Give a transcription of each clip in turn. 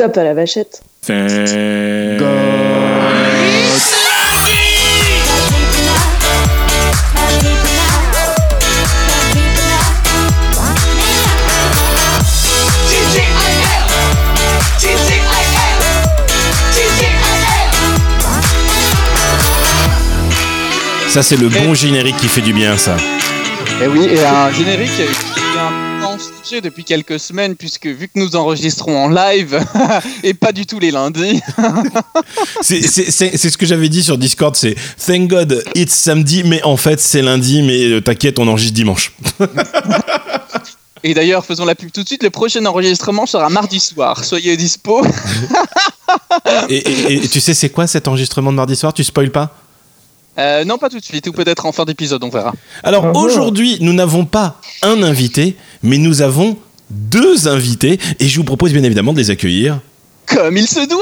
Top à la vachette. Ça, c'est le bon générique qui fait du bien, ça. Et oui, et un générique depuis quelques semaines, puisque vu que nous enregistrons en live et pas du tout les lundis. c'est ce que j'avais dit sur Discord, c'est Thank God it's samedi, mais en fait c'est lundi, mais euh, t'inquiète, on enregistre dimanche. Et d'ailleurs, faisons la pub tout de suite. Le prochain enregistrement sera mardi soir. Soyez dispo. et, et, tu sais, c'est quoi cet enregistrement de mardi soir? Tu spoil pas? Euh, non, pas tout de suite, ou peut-être en fin d'épisode, on verra. Alors aujourd'hui, nous n'avons pas un invité, mais nous avons deux invités, et je vous propose bien évidemment de les accueillir. Comme il se doit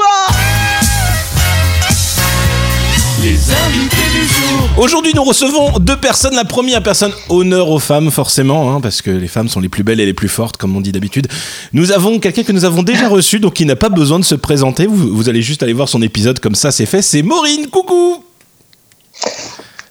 Les invités du jour Aujourd'hui, nous recevons deux personnes. La première personne, honneur aux femmes, forcément, hein, parce que les femmes sont les plus belles et les plus fortes, comme on dit d'habitude. Nous avons quelqu'un que nous avons déjà reçu, donc qui n'a pas besoin de se présenter. Vous, vous allez juste aller voir son épisode, comme ça c'est fait. C'est Maureen, coucou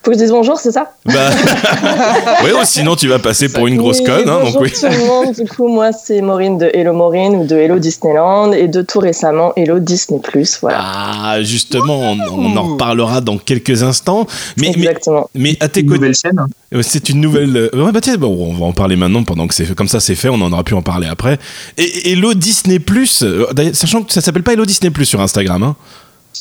faut que je dise bonjour, c'est ça bah... Oui, sinon tu vas passer pour une grosse conne. Hein, bonjour tout le monde, du coup, moi c'est Maureen de Hello Maureen ou de Hello Disneyland et de tout récemment Hello Disney+. Voilà. Ah, justement, on, en reparlera dans quelques instants. Mais, Exactement. Mais, à tes côtés. chaîne. Euh, c'est une nouvelle. Euh, ouais, bah, tiens, bon, on va en parler maintenant pendant que c'est comme ça c'est fait, on en aura pu en parler après. Et Hello Disney+, euh, sachant que ça s'appelle pas Hello Disney+, sur Instagram, hein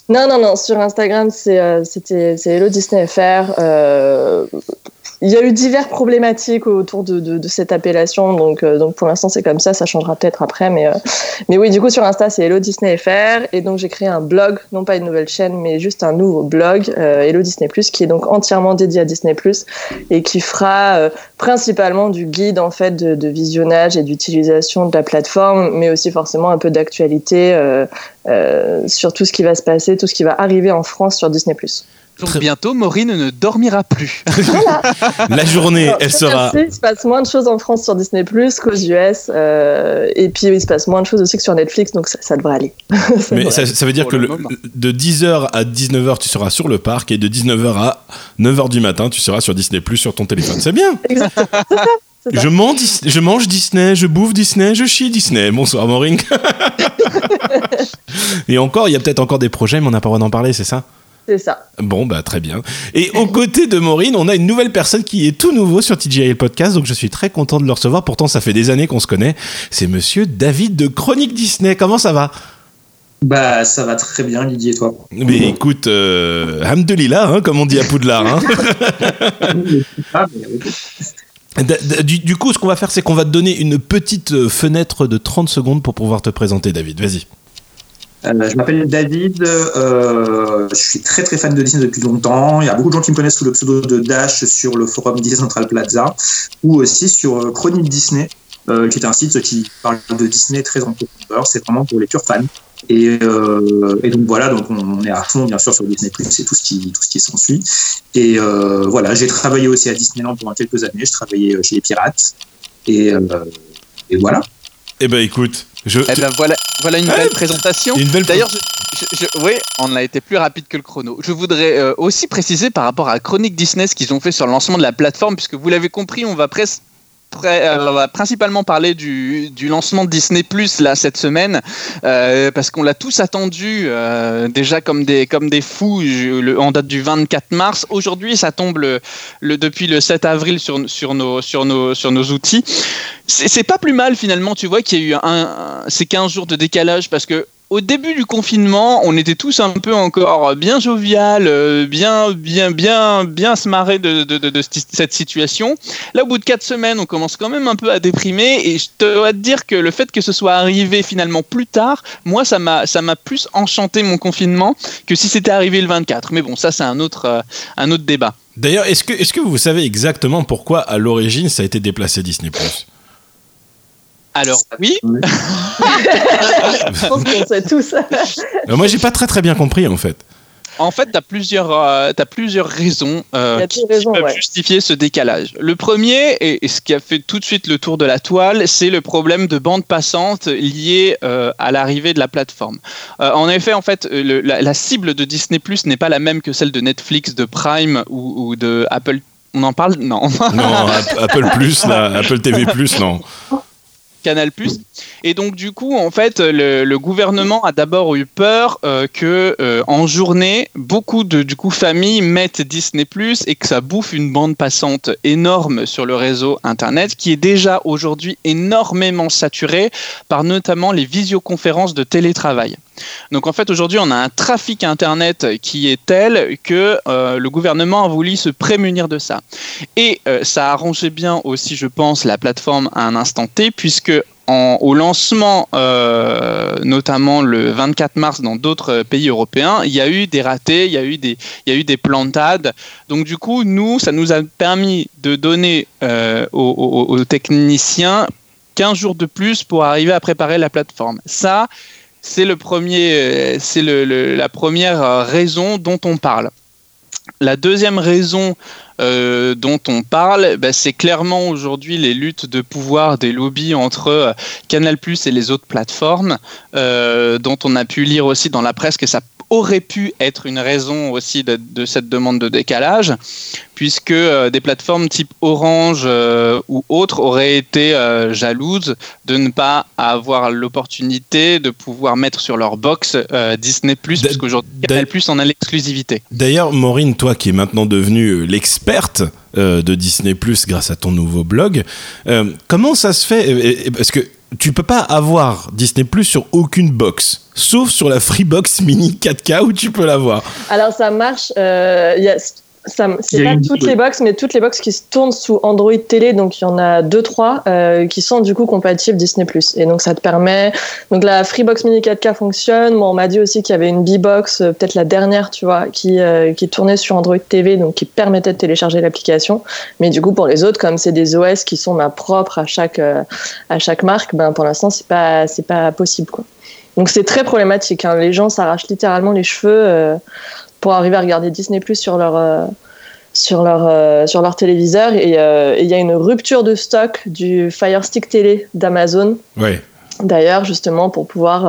non, non, non. Sur Instagram, c'est euh, c'était c'est Hello Disney FR. Euh, il y a eu diverses problématiques autour de, de, cette appellation, donc, euh, donc pour l'instant c'est comme ça, ça changera peut-être après, mais, mais oui, du coup sur Insta c'est Hello Disney FR, et donc j'ai créé un blog, non pas une nouvelle chaîne, mais juste un nouveau blog, Hello Disney Plus, qui est donc entièrement dédié à Disney Plus et qui fera principalement du guide en fait de, de visionnage et d'utilisation de la plateforme, mais aussi forcément un peu d'actualité euh, sur tout ce qui va se passer, tout ce qui va arriver en France sur Disney+. Donc bientôt, Maureen ne dormira plus. La journée, elle sera. il se passe moins de choses en France sur Disney Plus qu'aux US. Euh, et puis, il se passe moins de choses aussi que sur Netflix, donc ça, devrait aller. Mais ça, veut dire que de 10h à 19h, tu seras sur le parc, et de 19h à 9h du matin, tu seras sur Disney Plus sur ton téléphone. C'est bien. Exactement. Je mange, je mange Disney, je bouffe Disney, je chie Disney. Bonsoir, Maureen. Et encore, il y a peut-être encore des projets, mais on n'a pas le droit d'en parler, c'est ça? C'est ça. Bon, bah très bien. Et aux côtés de Maureen, on a une nouvelle personne qui est tout nouveau sur TGI Podcast, donc je suis très content de le recevoir. Pourtant, ça fait des années qu'on se connaît. C'est monsieur David de Chronique Disney. Comment ça va? Bah, ça va très bien, Lydie, et toi Mais écoute, euh, Hamdelillah, hein, comme on dit à Poudlard. Hein. Du, coup, ce qu'on va faire, c'est qu'on va te donner une petite euh, fenêtre de 30 secondes pour pouvoir te présenter, David. Vas-y. Euh, je m'appelle David, euh, je suis très très fan de Disney depuis longtemps. Il y a beaucoup de gens qui me connaissent sous le pseudo de Dash sur le forum Disney Central Plaza ou aussi sur Chronique Disney, qui est un site qui parle de Disney très en profondeur. C'est vraiment pour les purs fans. Euh, et, donc voilà, donc on, est à fond bien sûr sur Disney Plus et tout ce qui tout ce qui s'ensuit. Et euh, voilà, j'ai travaillé aussi à Disneyland pendant quelques années. Je travaillais euh, chez les Pirates et, et voilà. Eh ben écoute, je. Eh ben voilà, voilà une belle présentation. D'ailleurs, oui, on a été plus rapide que le chrono. Je voudrais aussi préciser par rapport à Chronique Disney ce qu'ils ont fait sur le lancement de la plateforme, puisque vous l'avez compris, on va presque va principalement parler du, lancement de Disney Plus là cette semaine euh, parce qu'on l'a tous attendu euh, déjà comme des comme des fous en date du 24 mars. Aujourd'hui, ça tombe depuis le 7 avril sur sur nos sur nos sur nos outils. C'est pas plus mal finalement, tu vois qu'il y a eu ces 15 jours de décalage parce que au début du confinement, on était tous un peu encore bien jovial, euh, bien, bien, bien, bien se marrer de, cette situation. Là, au bout de quatre semaines, on commence quand même un peu à déprimer. Et je dois te dire que le fait que ce soit arrivé finalement plus tard, moi, ça m'a, ça m'a plus enchanté mon confinement que si c'était arrivé le 24. Mais bon, ça, c'est un autre, euh, un autre débat. D'ailleurs, est-ce que, est-ce que vous savez exactement pourquoi, à l'origine, ça a été déplacé Disney alors oui. Je pense qu'on sait tous. moi j'ai pas très très bien compris en fait. En fait, tu as plusieurs, euh, as plusieurs raisons, euh, qui, peuvent justifier ce décalage. Le premier, et, ce qui a fait tout de suite le tour de la toile, c'est le problème de bande passante lié euh, à l'arrivée de la plateforme. en effet, en fait, la, cible de Disney Plus n'est pas la même que celle de Netflix, de Prime ou, ou de Apple. On en parle? Non. non, Apple Plus, Apple TV Plus, non. Canal+. Et donc du coup, en fait, le, gouvernement a d'abord eu peur euh, que euh, en journée, beaucoup de du coup familles mettent Disney+ et que ça bouffe une bande passante énorme sur le réseau internet qui est déjà aujourd'hui énormément saturé par notamment les visioconférences de télétravail. Donc en fait aujourd'hui on a un trafic internet qui est tel que euh, le gouvernement a voulu se prémunir de ça. Et euh, ça a arrangé bien aussi je pense la plateforme à un instant T puisque au lancement, euh, notamment le 24 mars dans d'autres pays européens, il y a eu des ratés, il y a eu des, il y a eu des plantades. Donc du coup, nous, ça nous a permis de donner aux, aux, techniciens 15 jours de plus pour arriver à préparer la plateforme. Ça, c'est euh, la première raison dont on parle. La deuxième raison euh, dont on parle, bah, c'est clairement aujourd'hui les luttes de pouvoir des lobbies entre euh, Canal+ et les autres plateformes, dont on a pu lire aussi dans la presse que ça aurait pu être une raison aussi de, cette demande de décalage, puisque euh, des plateformes type Orange euh, ou autres auraient été euh, jalouses de ne pas avoir l'opportunité de pouvoir mettre sur leur box Disney Plus, parce qu'aujourd'hui Canal Plus en a l'exclusivité. D'ailleurs, Maureen, toi qui es maintenant devenue l'experte de Disney Plus grâce à ton nouveau blog, comment ça se fait Parce que tu peux pas avoir Disney Plus sur aucune box, sauf sur la Freebox Mini 4K où tu peux l'avoir. Alors ça marche. Euh, c'est pas toutes les box, mais toutes les box qui se tournent sous Android télé. Donc il y en a deux, trois euh, qui sont du coup compatibles Disney+. Et donc ça te permet. Donc la Freebox Mini 4K fonctionne. Moi, on m'a dit aussi qu'il y avait une B-Box, euh, peut-être la dernière, tu vois, qui, euh, qui tournait sur Android TV, donc qui permettait de télécharger l'application. Mais du coup, pour les autres, comme c'est des OS qui sont ma propre à chaque à chaque marque, ben pour l'instant c'est pas c'est pas possible quoi. Donc c'est très problématique. Hein. Les gens s'arrachent littéralement les cheveux pour arriver à regarder Disney Plus sur leur euh, sur leur euh, sur leur téléviseur euh, et il y a une rupture de stock du Fire Stick télé d'Amazon. D'ailleurs, justement, pour pouvoir,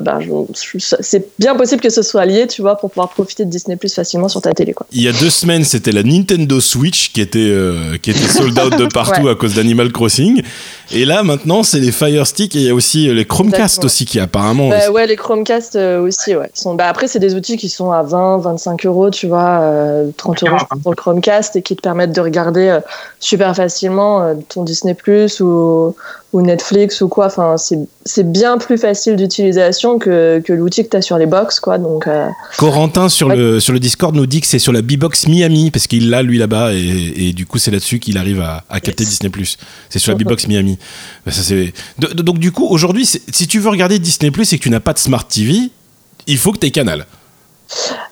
ben, c'est bien possible que ce soit lié, tu vois, pour pouvoir profiter de Disney Plus facilement sur ta télé. Quoi. Il y a deux semaines, c'était la Nintendo Switch qui était qui était sold out de partout à cause d'Animal Crossing, et là maintenant, c'est les Fire Stick et il y a aussi les Chromecast aussi qui apparemment. Bah, ouais, les Chromecast euh, aussi, ouais. Sont, bah, après, c'est des outils qui sont à 20, 25 euros, tu vois, 30 euros pour le Chromecast et qui te permettent de regarder super facilement ton Disney Plus ou ou Netflix ou quoi. Enfin, c'est bien plus facile d'utilisation que, que l'outil que tu as sur les box, quoi. Donc, euh, Corentin sur, le, sur le Discord nous dit que c'est sur la B-Box Miami, parce qu'il l'a lui là-bas, et, et, du coup, c'est là-dessus qu'il arrive à, à capter Disney. C'est sur la B-Box Miami. Ça, donc, du coup, aujourd'hui, si tu veux regarder Disney et que tu n'as pas de Smart TV, il faut que tu aies Canal.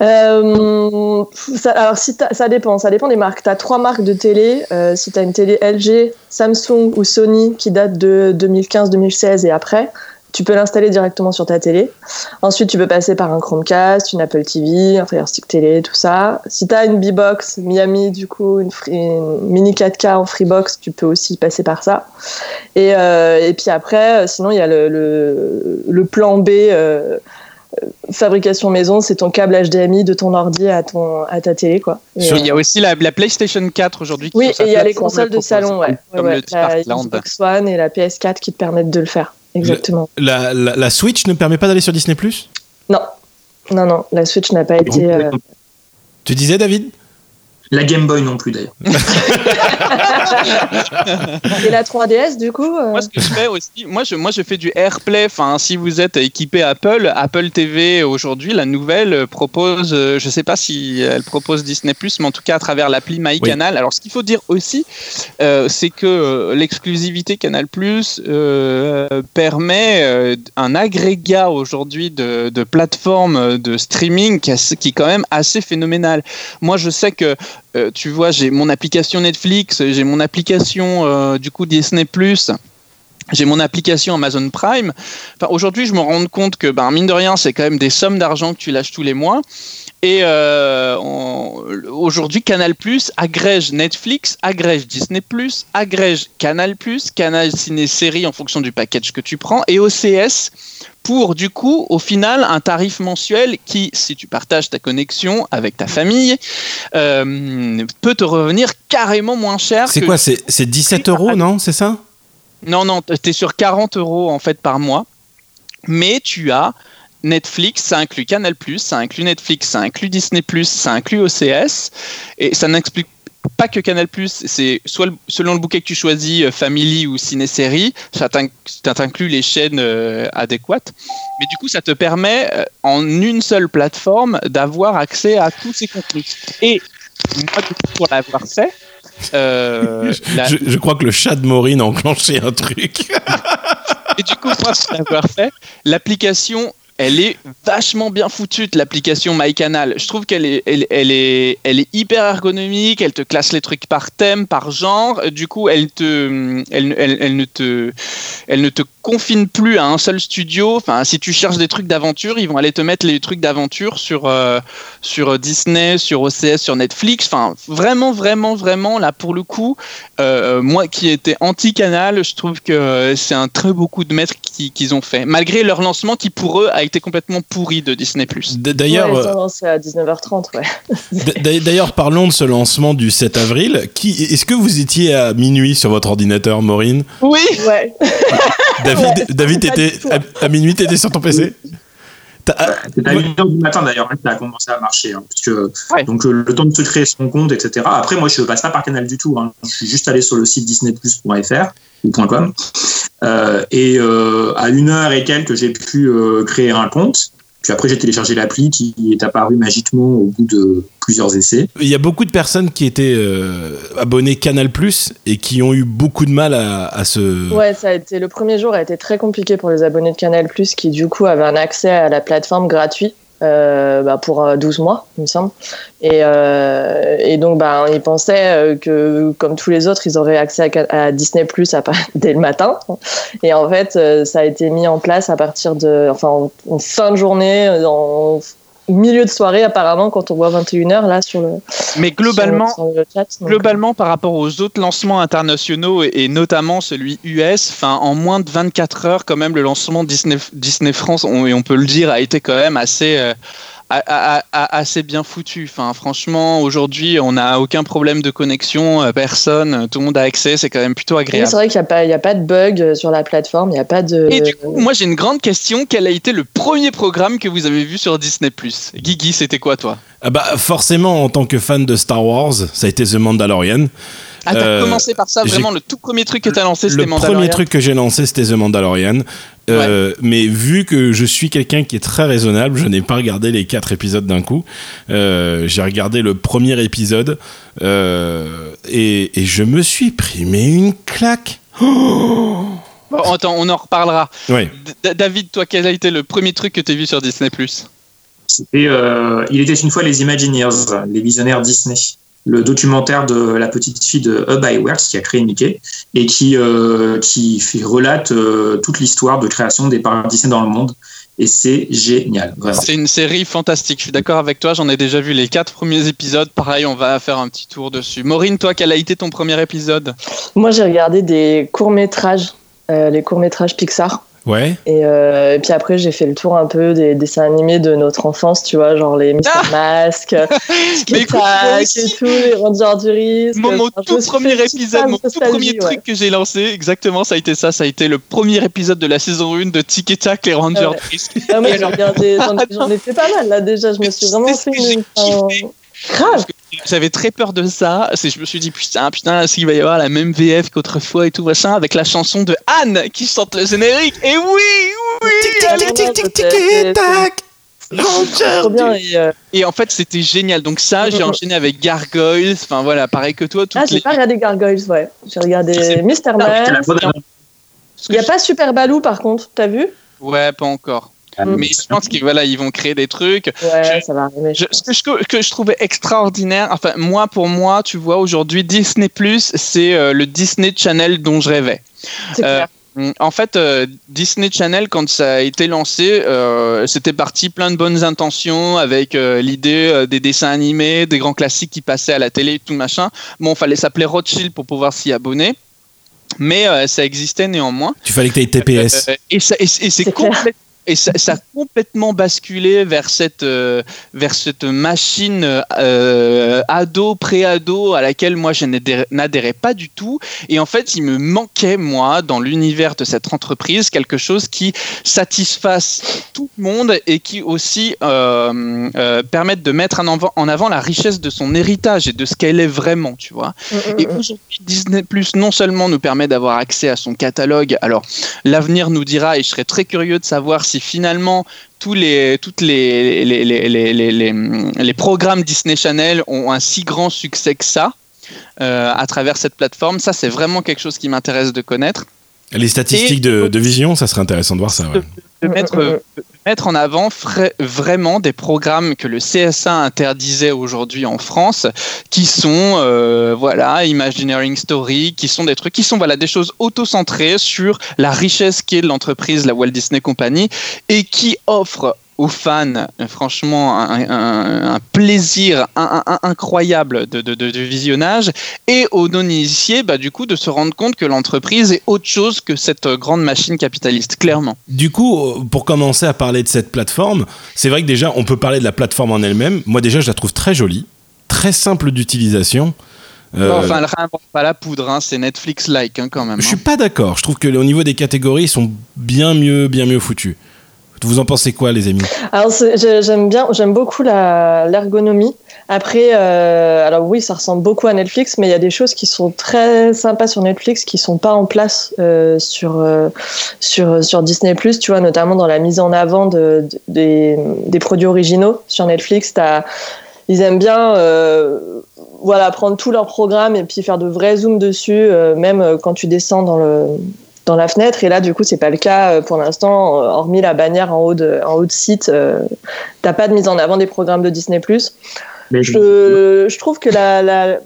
Euh, ça, alors, ça dépend, ça dépend des marques. Tu as trois marques de télé. Euh, si tu as une télé LG, Samsung ou Sony qui date de 2015-2016 et après, tu peux l'installer directement sur ta télé. Ensuite, tu peux passer par un Chromecast, une Apple TV, un Fire Stick télé, tout ça. Si tu as une B-Box Miami, du coup, une, mini 4K en Freebox, tu peux aussi passer par ça. Et, euh, et puis après, sinon, il y a le, le, le plan B fabrication maison, c'est ton câble HDMI de ton ordi à, ton, à ta télé. Quoi. il y a aussi la, PlayStation 4 aujourd'hui. Oui, et il y a les consoles de salon, ouais. Comme le la Xbox One et la PS4 qui te permettent de le faire. Exactement. La, la, Switch ne permet pas d'aller sur Disney Plus? Non. Non, non, la Switch n'a pas été. Euh, tu disais, David? La Game Boy non plus d'ailleurs. Et la 3DS du coup euh Moi ce que je fais aussi, moi je, moi je fais du AirPlay. Enfin, si vous êtes équipé Apple, Apple TV aujourd'hui, la nouvelle propose, euh, je sais pas si elle propose Disney mais en tout cas à travers l'appli MyCanal. Alors ce qu'il faut dire aussi, euh, c'est que l'exclusivité Canal Plus permet un agrégat aujourd'hui de, de plateformes de streaming qui, qui est quand même assez phénoménal. Moi je sais que euh, tu vois, j'ai mon application Netflix, j'ai mon application euh, du coup Disney j'ai mon application Amazon Prime. Enfin, aujourd'hui, je me rends compte que, ben, mine de rien, c'est quand même des sommes d'argent que tu lâches tous les mois. Et euh, aujourd'hui, Canal agrège Netflix, agrège Disney agrège Canal Canal Ciné Série en fonction du package que tu prends, et OCS pour du coup, au final, un tarif mensuel qui, si tu partages ta connexion avec ta famille, euh, peut te revenir carrément moins cher. C'est quoi C'est 17 euros, non C'est ça? Non, non, tu es sur 40 euros en fait par mois, mais tu as Netflix, ça inclut Canal+, ça inclut Netflix, ça inclut Disney+, ça inclut OCS, et ça n'explique pas que Canal+, c'est soit selon le bouquet que tu choisis, euh, Family ou Ciné-Série, ça t'inclut les chaînes euh, adéquates. Mais du coup, ça te permet, euh, en une seule plateforme, d'avoir accès à tous ces contenus. Et moi, du coup, pour l'avoir fait, je, je, crois que le chat de Maureen a enclenché un truc. Et du coup, moi, pour l'avoir fait, l'application elle est vachement bien foutue, l'application MyCanal. Je trouve qu'elle est, elle, est, elle est hyper ergonomique, elle te classe les trucs par thème, par genre. Du coup, elle, te, elle, elle, ne, te, elle ne te confine plus à un seul studio. Enfin, si tu cherches des trucs d'aventure, ils vont aller te mettre les trucs d'aventure sur, euh, sur Disney, sur OCS, sur Netflix. Enfin, vraiment, vraiment, vraiment, là, pour le coup, euh, moi qui étais anti-canal, je trouve que c'est un très beau coup de maître qu'ils ont fait. Malgré leur lancement qui, pour eux, a été complètement pourri de Disney+. D'ailleurs, ouais, à 19h30, ouais. D'ailleurs, parlons de ce lancement du 7 avril. Qui, est-ce que vous étiez à minuit sur votre ordinateur, Maureen? Oui. Ouais. David, David était à, minuit, t'étais sur ton PC c'était à 1h du matin d'ailleurs que ça a commencé à marcher. Hein, Donc euh, le temps de se créer son compte, etc. Après, moi, je ne passe pas par canal du tout. Hein. Je suis juste allé sur le site disneyplus.fr ou .com. Euh, et euh, à une heure et quelques, j'ai pu euh, créer un compte. Puis après, j'ai téléchargé l'appli qui est apparue magiquement au bout de plusieurs essais. Il y a beaucoup de personnes qui étaient euh, abonnées Canal Plus et qui ont eu beaucoup de mal à, à, se. Ouais, ça a été le premier jour a été très compliqué pour les abonnés de Canal Plus qui du coup avaient un accès à la plateforme gratuit euh, bah, pour 12 euh, mois, il me semble. Et, euh, et donc, bah, ils pensaient que, comme tous les autres, ils auraient accès à, Disney Plus dès le matin. Et en fait, ça a été mis en place à partir de, enfin, en, fin de journée, en milieu de soirée apparemment quand on voit 21h là sur le mais globalement globalement par rapport aux autres lancements internationaux et, notamment celui US enfin en moins de 24 heures quand même le lancement Disney Disney France on, et on peut le dire a été quand même assez euh, assez bien foutu. Enfin, franchement, aujourd'hui, on n'a aucun problème de connexion, euh, personne, tout le monde a accès, c'est quand même plutôt agréable. c'est vrai qu'il n'y a, pas, a pas de bug euh, sur la plateforme, il n'y a pas de. Et du coup, moi j'ai une grande question quel a été le premier programme que vous avez vu sur Disney? Guigui, c'était quoi toi? Ah bah, Forcément, en tant que fan de Star Wars, ça a été The Mandalorian. Ah, t'as euh, commencé par ça, vraiment, le tout premier truc que t'as lancé, c'était Mandalorian. Le premier truc que j'ai lancé, c'était The Mandalorian. Euh, mais vu que je suis quelqu'un qui est très raisonnable, je n'ai pas regardé les quatre épisodes d'un coup. Euh, j'ai regardé le premier épisode et, je me suis pris mais une claque. attends, on en reparlera. Ouais. David, toi, quel a été le premier truc que tu as vu sur Disney C'était Il était une fois les Imagineers, les visionnaires Disney le documentaire de la petite fille de Hub Iwerks qui a créé Mickey et qui, euh, qui fait, relate euh, toute l'histoire de création des parcs Disney dans le monde. Et c'est génial. C'est une série fantastique. Je suis d'accord avec toi. J'en ai déjà vu les quatre premiers épisodes. Pareil, on va faire un petit tour dessus. Maureen, toi, quel a été ton premier épisode? Moi, j'ai regardé des courts métrages, euh, les courts métrages Pixar. Ouais. Euh, et, puis après, j'ai fait le tour un peu des dessins animés de notre enfance, tu vois, genre les Mister ah Mask, et tout, les Rangers du risque. Mon, tout premier épisode, mon tout premier truc que j'ai lancé, exactement, ça a été ça. Ça a été le premier épisode de la saison 1 de Tic et Tac, les Rangers du risque. Ah, moi, j'en ai fait pas mal là déjà. Je me suis vraiment fait une. Grave. J'avais très peur de ça. Je me suis dit, putain, putain, est-ce qu'il va y avoir la même VF qu'autrefois et tout, machin, avec la chanson de Anne qui chante le générique? Et oui, oui, tic, tic, tic, tic, tic, tac. Euh, et, en fait, c'était génial. Donc ça, j'ai enchaîné avec Gargoyles. Enfin voilà, pareil que toi. ah, j'ai pas regardé Gargoyles, ouais. J'ai regardé Mister Man. Il n'y a pas Super Balou, par contre. T'as vu? Ouais, pas encore. Mm. Mais je pense qu'ils voilà, ils vont créer des trucs. Ouais, ça va arriver. ce que, que, je trouvais extraordinaire, enfin, moi, pour moi, tu vois, aujourd'hui, Disney, c'est euh, le Disney Channel dont je rêvais. Euh, Mm, en fait, euh, Disney Channel, quand ça a été lancé, euh, c'était parti plein de bonnes intentions avec euh, l'idée des dessins animés, des grands classiques qui passaient à la télé, tout machin. Bon, il fallait s'appeler Rothschild pour pouvoir s'y abonner. Mais ça existait néanmoins. Tu fallait que tu aies TPS. et, et c'est complètement et ça, a complètement basculé vers cette, euh, vers cette machine euh, ado, pré-ado à laquelle moi je n'adhérais pas du tout. Et en fait, il me manquait, moi, dans l'univers de cette entreprise, quelque chose qui satisfasse tout le monde et qui aussi euh, permette de mettre en avant, en avant, la richesse de son héritage et de ce qu'elle est vraiment, tu vois. Mm, mm, et mm. aujourd'hui, Disney Plus non seulement nous permet d'avoir accès à son catalogue, alors l'avenir nous dira, et je serais très curieux de savoir si finalement tous les, toutes les, les, les, les, programmes Disney Channel ont un si grand succès que ça euh, à travers cette plateforme. Ça, c'est vraiment quelque chose qui m'intéresse de connaître. Les statistiques de, de, vision, ça serait intéressant de voir ça. Ouais. De, mettre, mettre, en avant vraiment des programmes que le CSA interdisait aujourd'hui en France, qui sont euh, voilà Imagineering Story, qui sont des trucs qui sont voilà des choses auto-centrées sur la richesse qu'est l'entreprise, la Walt Disney Company, et qui offrent aux fans, franchement, un, plaisir incroyable de, visionnage, et aux non-initiés, bah, du coup, de se rendre compte que l'entreprise est autre chose que cette grande machine capitaliste, clairement. Du coup, pour commencer à parler de cette plateforme, c'est vrai que déjà, on peut parler de la plateforme en elle-même. Moi, déjà, je la trouve très jolie, très simple d'utilisation. Euh, enfin, elle réinvente pas la poudre, hein, c'est Netflix-like hein, quand même. Je suis hein. pas d'accord. Je trouve que au niveau des catégories, ils sont bien mieux, bien mieux foutus. Vous en pensez quoi, les amis? Alors j'aime bien, j'aime beaucoup l'ergonomie. Après, euh, alors oui, ça ressemble beaucoup à Netflix, mais il y a des choses qui sont très sympas sur Netflix qui sont pas en place euh, sur euh, sur sur Disney Tu vois, notamment dans la mise en avant de, des, des, produits originaux sur Netflix. Ils aiment bien voilà prendre tout leur programme et puis faire de vrais zooms dessus, même quand tu descends dans le dans la fenêtre. Et là, du coup, c'est pas le cas euh, pour l'instant, euh, hormis la bannière en haut de, en haut de site. Euh, t'as pas de mise en avant des programmes de Disney+. Mais je, je trouve que la, la,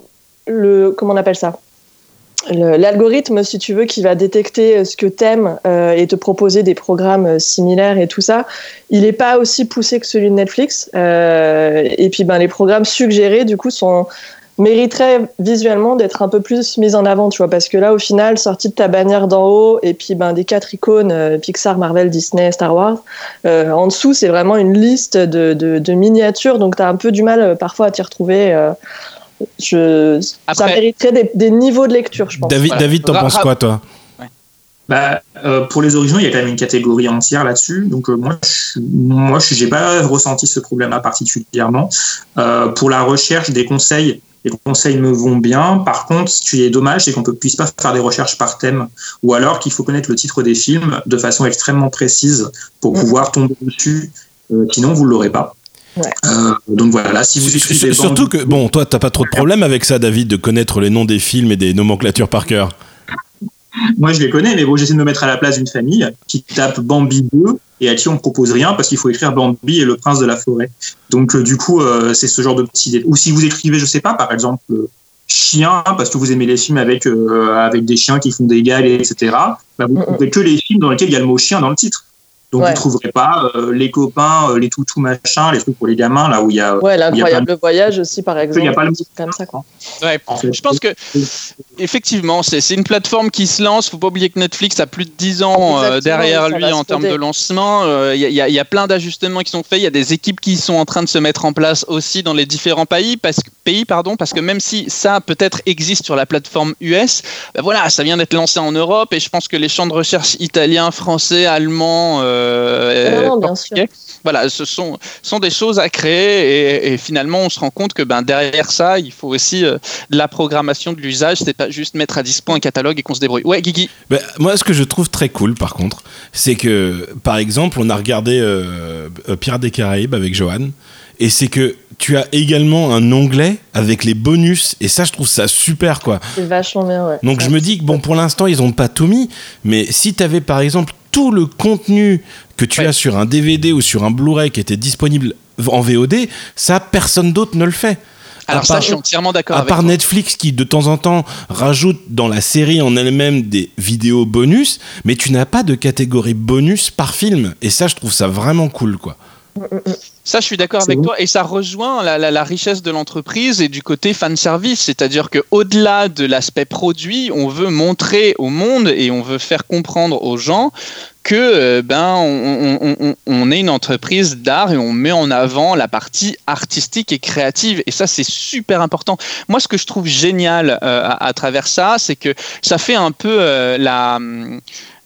le, comment on appelle ça? L'algorithme, si tu veux, qui va détecter ce que t'aimes euh, et te proposer des programmes similaires et tout ça, il n'est pas aussi poussé que celui de Netflix. Euh, et puis, ben, les programmes suggérés, du coup, sont mériterait visuellement d'être un peu plus mise en avant, tu vois, parce que là, au final, sorti de ta bannière d'en haut et puis ben, des quatre icônes euh, Pixar, Marvel, Disney, Star Wars, euh, en dessous, c'est vraiment une liste de, de, miniatures, donc tu as un peu du mal euh, parfois à t'y retrouver. je, ça mériterait des, des, niveaux de lecture, je pense. David, David t'en penses quoi, toi? Bah, pour les originaux, il y a quand même une catégorie entière là-dessus. Donc moi, je, moi, j'ai pas ressenti ce problème-là particulièrement. pour la recherche des conseils, les conseils me vont bien. Par contre, ce qui est dommage, c'est qu'on ne puisse pas faire des recherches par thème, ou alors qu'il faut connaître le titre des films de façon extrêmement précise pour mm. pouvoir tomber dessus. Euh, sinon, vous ne l'aurez pas. Euh, donc voilà, si vous écrivez Surtout que, bon, toi, tu n'as pas trop de problème avec ça, David, de connaître les noms des films et des nomenclatures par cœur. Moi, je les connais, mais bon, j'essaie de me mettre à la place d'une famille qui tape Bambi 2 et à qui on propose rien parce qu'il faut écrire Bambi et le prince de la forêt. Donc, euh, du coup, euh, c'est ce genre de petit. Ou si vous écrivez, je sais pas, par exemple, euh, chien, parce que vous aimez les films avec, avec des chiens qui font des gales, etc., bah, vous ne trouvez que les films dans lesquels il y a le mot chien dans le titre. Donc, vous ne trouverez pas euh, les copains, euh, les toutous machin, les trucs pour les gamins, là où il y a. Ouais, l'incroyable voyage aussi, par exemple. Il n'y a pas le comme ça, quoi. Ouais, je pense que, effectivement, c'est une plateforme qui se lance. Il ne faut pas oublier que Netflix a plus de 10 ans euh, derrière lui en termes de lancement. Il y, y, a plein d'ajustements qui sont faits. Il y a des équipes qui sont en train de se mettre en place aussi dans les différents pays, parce, pays pardon, parce que même si ça peut-être existe sur la plateforme US, ben voilà, ça vient d'être lancé en Europe et je pense que les champs de recherche italiens, français, allemands, euh, bien sûr. Voilà, ce sont, sont des choses à créer et, finalement on se rend compte que ben, derrière ça, il faut aussi euh, de la programmation de l'usage, c'est pas juste mettre à dispo un catalogue et qu'on se débrouille. Ouais, Guigui ben, Moi, ce que je trouve très cool par contre, c'est que par exemple, on a regardé euh, Pierre des Caraïbes avec Johan et c'est que tu as également un onglet avec les bonus et ça je trouve ça super quoi. C'est vachement bien ouais. Donc je me dis que bon pour l'instant ils ont pas tout mis mais si tu avais par exemple tout le contenu que tu as sur un DVD ou sur un Blu-ray qui était disponible en VOD, ça personne d'autre ne le fait. Alors ça, je suis entièrement d'accord. À part Netflix qui de temps en temps rajoute dans la série en elle-même des vidéos bonus, mais tu n'as pas de catégorie bonus par film. Et ça, je trouve ça vraiment cool, quoi. Ça, je suis d'accord avec toi, et ça rejoint la, richesse de l'entreprise et du côté fan service, c'est-à-dire que au-delà de l'aspect produit, on veut montrer au monde et on veut faire comprendre aux gens que euh, ben on, est une entreprise d'art et on met en avant la partie artistique et créative. Et ça c'est super important. Moi ce que je trouve génial euh, à, travers ça c'est que ça fait un peu euh, la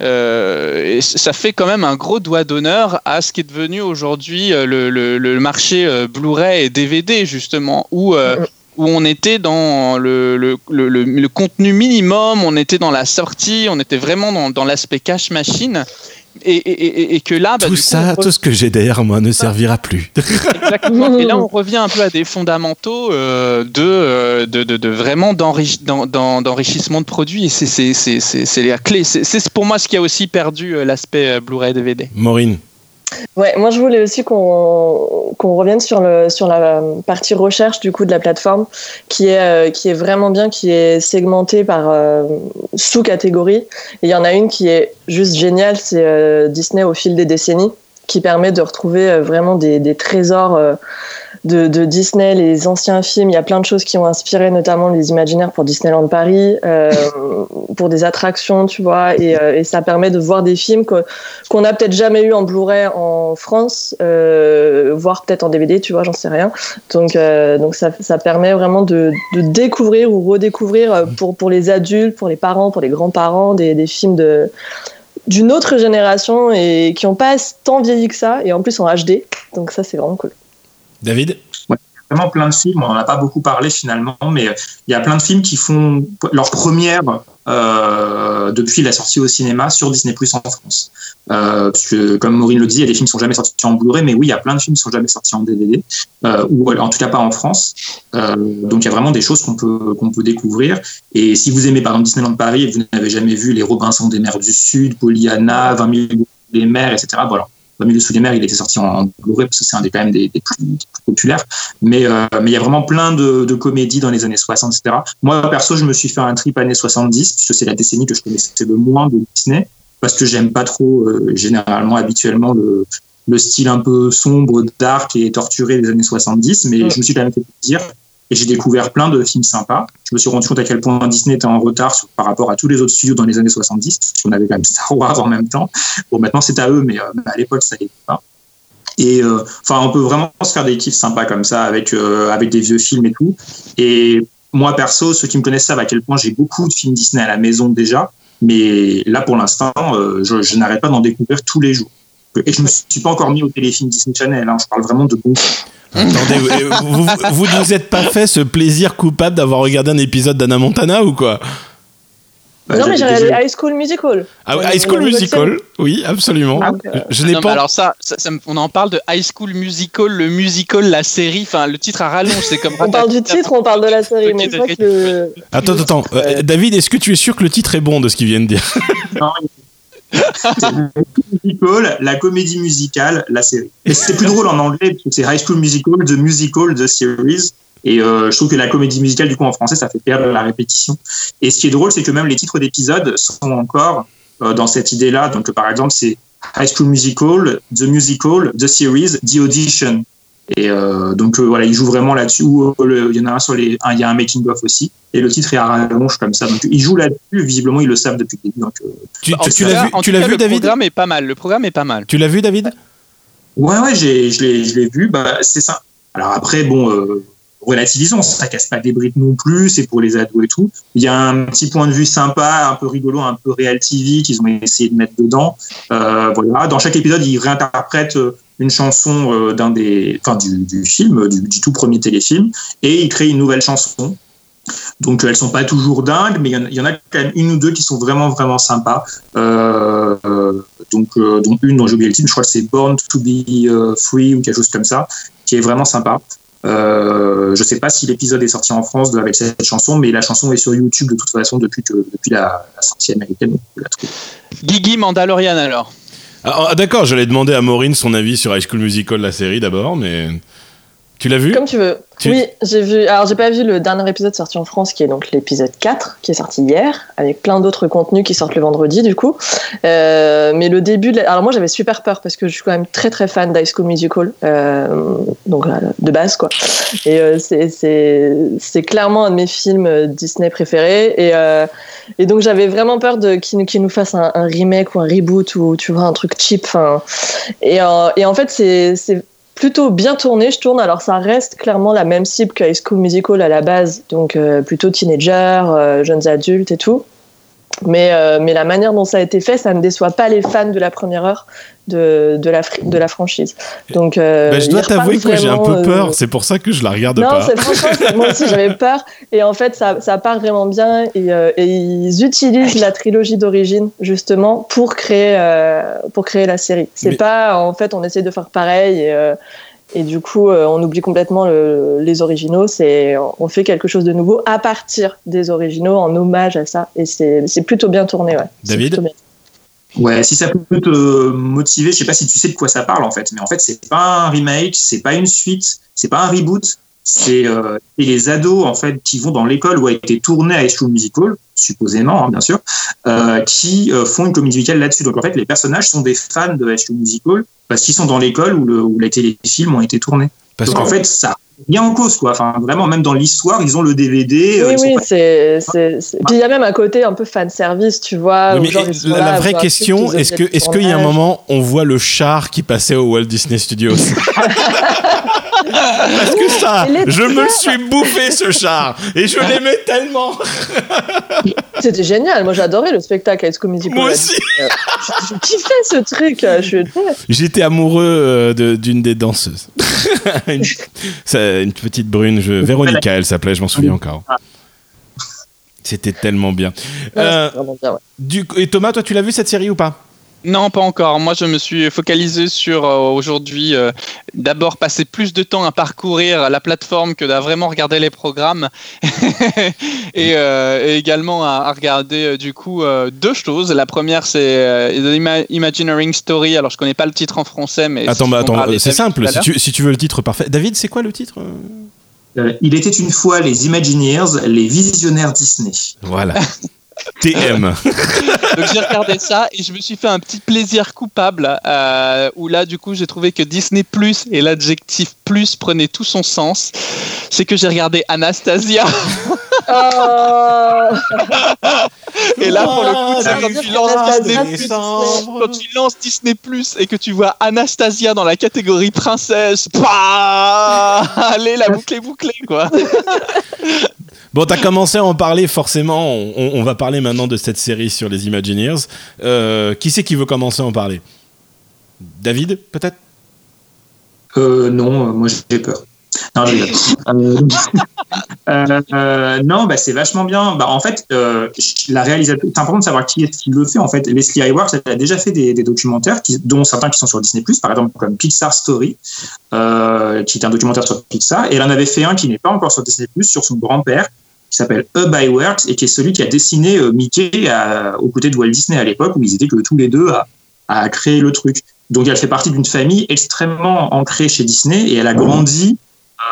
ça fait quand même un gros doigt d'honneur à ce qui est devenu aujourd'hui le, le, marché Blu-ray et DVD justement où où on était dans le, le, le, contenu minimum, on était dans la sortie, on était vraiment dans, dans l'aspect cash machine. Et, et, et, que là, bah, tout ça, tout ce que j'ai derrière moi ne servira plus. Exactement. et là, on revient un peu à des fondamentaux euh, de, euh, de, de, de, vraiment d'enrichissement de produits. Et c'est la clé. C'est pour moi ce qui a aussi perdu euh, l'aspect Blu-ray DVD. Maureen. Ouais, moi je voulais aussi qu'on qu'on revienne sur le sur la partie recherche du coup de la plateforme qui est euh, qui est vraiment bien, qui est segmentée par euh, sous-catégories. Il y en a une qui est juste géniale, c'est euh, Disney au fil des décennies, qui permet de retrouver vraiment des, des trésors de, Disney, les anciens films. Il y a plein de choses qui ont inspiré, notamment les imaginaires pour Disneyland Paris, euh, pour des attractions, tu vois. Et, euh, ça permet de voir des films qu'on n'a peut-être jamais eu en Blu-ray en France, euh, voire peut-être en DVD, tu vois, j'en sais rien. Donc, donc ça, ça, permet vraiment de, découvrir ou redécouvrir pour, pour les adultes, pour les parents, pour les grands-parents, des, des films de d'une autre génération et qui n'ont pas tant vieilli que ça et en plus en HD. Donc ça, c'est vraiment cool. David ouais, Vraiment plein de films, on n'en a pas beaucoup parlé finalement, mais il y a plein de films qui font leur première euh, depuis la sortie au cinéma sur Disney Plus en France. Euh, parce que, comme Maureen le a des films qui sont jamais sortis en Blu-ray, mais oui, il y a plein de films qui sont jamais sortis en DVD, euh, ou en tout cas pas en France. donc il y a vraiment des choses qu'on peut qu'on peut découvrir. Et si vous aimez par exemple Disneyland Paris et que vous n'avez jamais vu les Robinson des mers du Sud, Pollyanna, 20 000 des mers, etc. Voilà, Milieu sous les mers, il était sorti en Blu-ray parce que c'est un des quand même des, plus, populaires. Mais euh, mais il y a vraiment plein de, de, comédies dans les années 60, etc. Moi perso, je me suis fait un trip années 70 puisque c'est la décennie que je connaissais le moins de Disney parce que j'aime pas trop euh, généralement habituellement le, le style un peu sombre, dark et torturé des années 70. Mais je me suis quand même fait plaisir et j'ai découvert plein de films sympas. Je me suis rendu compte à quel point Disney était en retard par rapport à tous les autres studios dans les années 70, parce qu'on avait quand même Star Wars en même temps. Bon, maintenant c'est à eux, mais euh, à l'époque ça n'était pas. Et euh, enfin, on peut vraiment se faire des kiffs sympas comme ça avec euh, avec des vieux films et tout. Et moi perso, ceux qui me connaissent savent à quel point j'ai beaucoup de films Disney à la maison déjà. Mais là, pour l'instant, je, n'arrête pas d'en découvrir tous les jours. Et je me suis pas encore mis au téléfilm Disney Channel. Hein, je parle vraiment de bons Attendez, vous, vous, ne vous êtes pas fait ce plaisir coupable d'avoir regardé un épisode d'Anna Montana ou quoi? Bah, non, mais j'ai regardé High School Musical. Ah, High School Musical, oui, absolument. Ah, je n'ai pas. Alors ça, on en parle de High School Musical, le musical, la série. Enfin, le titre à rallonge, c'est comme. on parle du titre, on parle de la série, mais pas que le. Attends, attends. Euh, David, est-ce que tu es sûr que le titre est bon de ce qu'il vient de dire? Non, musical, la comédie musicale, la série. Et c'est plus drôle en anglais, c'est High School Musical, The Musical, The Series. Et euh, je trouve que la comédie musicale, du coup, en français, ça fait perdre la répétition. Et ce qui est drôle, c'est que même les titres d'épisodes sont encore euh, dans cette idée-là. Donc, par exemple, c'est High School Musical, The Musical, The Series, The Audition. Et euh, donc euh, voilà, il joue vraiment là-dessus. Euh, il y en a un sur les, il y a un making of aussi. Et le titre est à rallonge comme ça. Donc il joue là-dessus. Visiblement, ils le savent depuis le début. Donc, tu, l'as vu, tu l'as vu, David? Le programme est pas mal. Le programme est pas mal. Tu l'as vu, David? Ouais, ouais, j'ai, je l'ai, je l'ai vu. Bah, c'est ça. Alors après, bon, relativisons, ça casse pas des briques non plus, c'est pour les ados et tout. Il y a un petit point de vue sympa, un peu rigolo, un peu Real TV qu'ils ont essayé de mettre dedans. Euh, voilà, dans chaque épisode, ils réinterprètent euh, une chanson euh, d'un des, enfin du, du film, du, tout premier téléfilm, et ils créent une nouvelle chanson. Donc elles sont pas toujours dingues, mais il y, en a quand même une ou deux qui sont vraiment vraiment sympas. Euh, donc, euh, donc une dont j'ai oublié le titre, je crois que c'est Born to be Free ou quelque chose comme ça, qui est vraiment sympa. Je sais pas si l'épisode est sorti en France avec cette chanson, mais la chanson est sur YouTube de toute façon depuis, depuis la, sortie américaine. Guigui Mandalorian alors ah, ah, D'accord, j'allais demander à Maureen son avis sur High School Musical, la série d'abord, mais. Tu l'as vu Comme tu veux. Oui, j'ai vu. Alors, j'ai pas vu le dernier épisode sorti en France, qui est donc l'épisode 4, qui est sorti hier, avec plein d'autres contenus qui sortent le vendredi, du coup. Euh, mais le début. De Alors, moi, j'avais super peur parce que je suis quand même très très fan d'High School Musical, euh, donc de base, quoi. Et euh, c'est clairement un de mes films Disney préférés. Et, et donc, j'avais vraiment peur qu'il nous fasse un, remake ou un reboot ou, tu vois, un truc cheap. Et, et en fait, c'est plutôt bien tourné, je tourne. Alors ça reste clairement la même cible que High School Musical à la base, donc euh, plutôt teenager, euh, jeunes adultes et tout. Mais, euh, mais la manière dont ça a été fait, ça ne déçoit pas les fans de la première heure de, de, la, de la franchise. Donc, bah, je dois t'avouer que j'ai un peu peur, c'est pour ça que je la regarde non, pas. Non, franchement, moi aussi j'avais peur. Et en fait, ça, ça part vraiment bien. Et, et ils utilisent la trilogie d'origine justement pour créer, pour créer la série. C'est pas, en fait, on essaie de faire pareil. Et, et du coup, euh, on oublie complètement les originaux. C'est, on fait quelque chose de nouveau à partir des originaux, en hommage à ça. Et c'est, plutôt bien tourné. Ouais. David Ouais, si ça peut te motiver, je sais pas si tu sais de quoi ça parle en fait, mais en fait c'est pas un remake, c'est pas une suite, c'est pas un reboot, c'est euh, les ados en fait qui vont dans l'école où a été tourné à School Musical, supposément hein, bien sûr, euh, qui euh, font une comédie musicale là-dessus. Donc en fait les personnages sont des fans de School Musical parce qu'ils sont dans l'école où, le, où les téléfilms ont été tournés. Parce Donc en fait ça rien en cause quoi. Enfin vraiment même dans l'histoire ils ont le DVD. Oui oui c'est puis il y a même un côté un peu fan service tu vois. mais la, vraie question est-ce que est-ce qu'il y a un moment on voit le char qui passait au Walt Disney Studios? Parce que ça, je me suis bouffé ce char et je l'aimais tellement. C'était génial. Moi, j'adorais le spectacle avec Comedy Moi aussi. Je, kiffais ce truc. J'étais amoureux euh, d'une des danseuses. une, petite brune. Je, Véronica, elle s'appelait, je m'en souviens encore. C'était tellement bien. Euh, bien du, et Thomas, toi, tu l'as vu cette série ou pas? Non, pas encore. Moi, je me suis focalisé sur euh, aujourd'hui euh, d'abord passer plus de temps à parcourir la plateforme que d'à vraiment regarder les programmes et, euh, et, également à, regarder du coup deux choses. La première, c'est The Imagineering Story. Alors, je connais pas le titre en français, mais attends, bah, attends, c'est simple. Si tu, si tu, veux le titre parfait, David, c'est quoi le titre Il était une fois les Imagineers, les visionnaires Disney. Voilà. TM. Donc j'ai regardé ça et je me suis fait un petit plaisir coupable euh, où là du coup j'ai trouvé que Disney Plus et l'adjectif plus prenait tout son sens. C'est que j'ai regardé Anastasia. Oh. et là pour le coup, quand, tu lances Disney Plus, quand tu lances Disney Plus et que tu vois Anastasia dans la catégorie princesse, bah, allez la boucle est bouclée quoi. Bon, t'as commencé à en parler, forcément. On, va parler maintenant de cette série sur les Imagineers. Euh, qui c'est qui veut commencer à en parler? David, peut-être? Euh, Non, moi j'ai peur. Non, euh, non bah, c'est vachement bien. Bah, en fait, la réalisatrice, c'est important de savoir qui est qui le fait. En fait, Leslie elle a déjà fait des, documentaires, dont certains qui sont sur Disney+, par exemple comme Pixar Story, qui est un documentaire sur Pixar. Et elle en avait fait un qui n'est pas encore sur Disney+, sur son grand-père, qui s'appelle by Works et qui est celui qui a dessiné euh, Mickey à, aux côtés de Walt Disney à l'époque où ils étaient que tous les deux à, à créer le truc. Donc elle fait partie d'une famille extrêmement ancrée chez Disney et elle a grandi.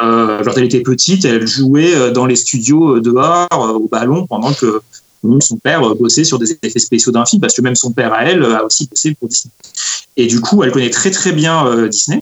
Euh, quand elle était petite, elle jouait euh, dans les studios dehors au ballon pendant que son père bossait sur des effets spéciaux d'un film parce que même son père à elle a aussi bossé pour Disney. Et du coup, elle connaît très très bien Disney.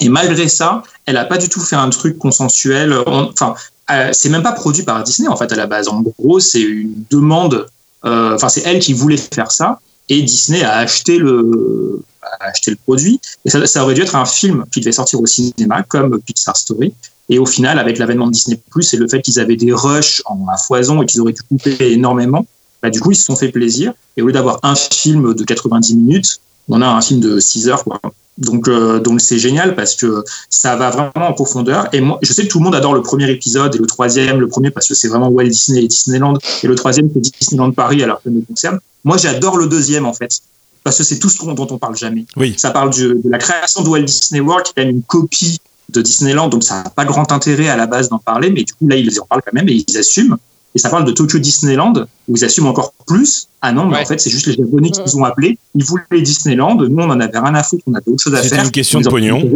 Et malgré ça, elle n'a pas du tout fait un truc consensuel. Enfin, euh, c'est même pas produit par Disney en fait à la base. En gros, c'est une demande. Euh, enfin, c'est elle qui voulait faire ça et Disney a acheté le a acheté le produit. Et ça, aurait dû être un film qui devait sortir au cinéma comme Pixar Story. Et au final, avec l'avènement de Disney Plus et le fait qu'ils avaient des rushs en à foison et qu'ils auraient dû couper énormément, bah, du coup, ils se sont fait plaisir. Et au lieu d'avoir un film de 90 minutes, on a un film de 6 heures. Quoi. Donc, euh, donc c'est génial parce que ça va vraiment en profondeur. Et moi, je sais que tout le monde adore le premier épisode et le troisième, le premier parce que c'est vraiment Walt Disney et Disneyland, et le troisième c'est Disneyland Paris alors que ça me concerne. Moi, j'adore le deuxième en fait parce que c'est tout ce dont on parle jamais. Oui. Ça parle de, la création de Walt Disney World qui est une copie de Disneyland, donc ça n'a pas grand intérêt à la base d'en parler, mais du coup là ils en parlent quand même et ils assument. Et ça parle de Tokyo Disneyland, où ils assument encore plus. Ah non, mais en fait, c'est juste les Japonais qui nous ont appelés. Ils voulaient Disneyland. Nous, on en avait rien à foutre. On avait autre chose à faire. C'est une question de pognon.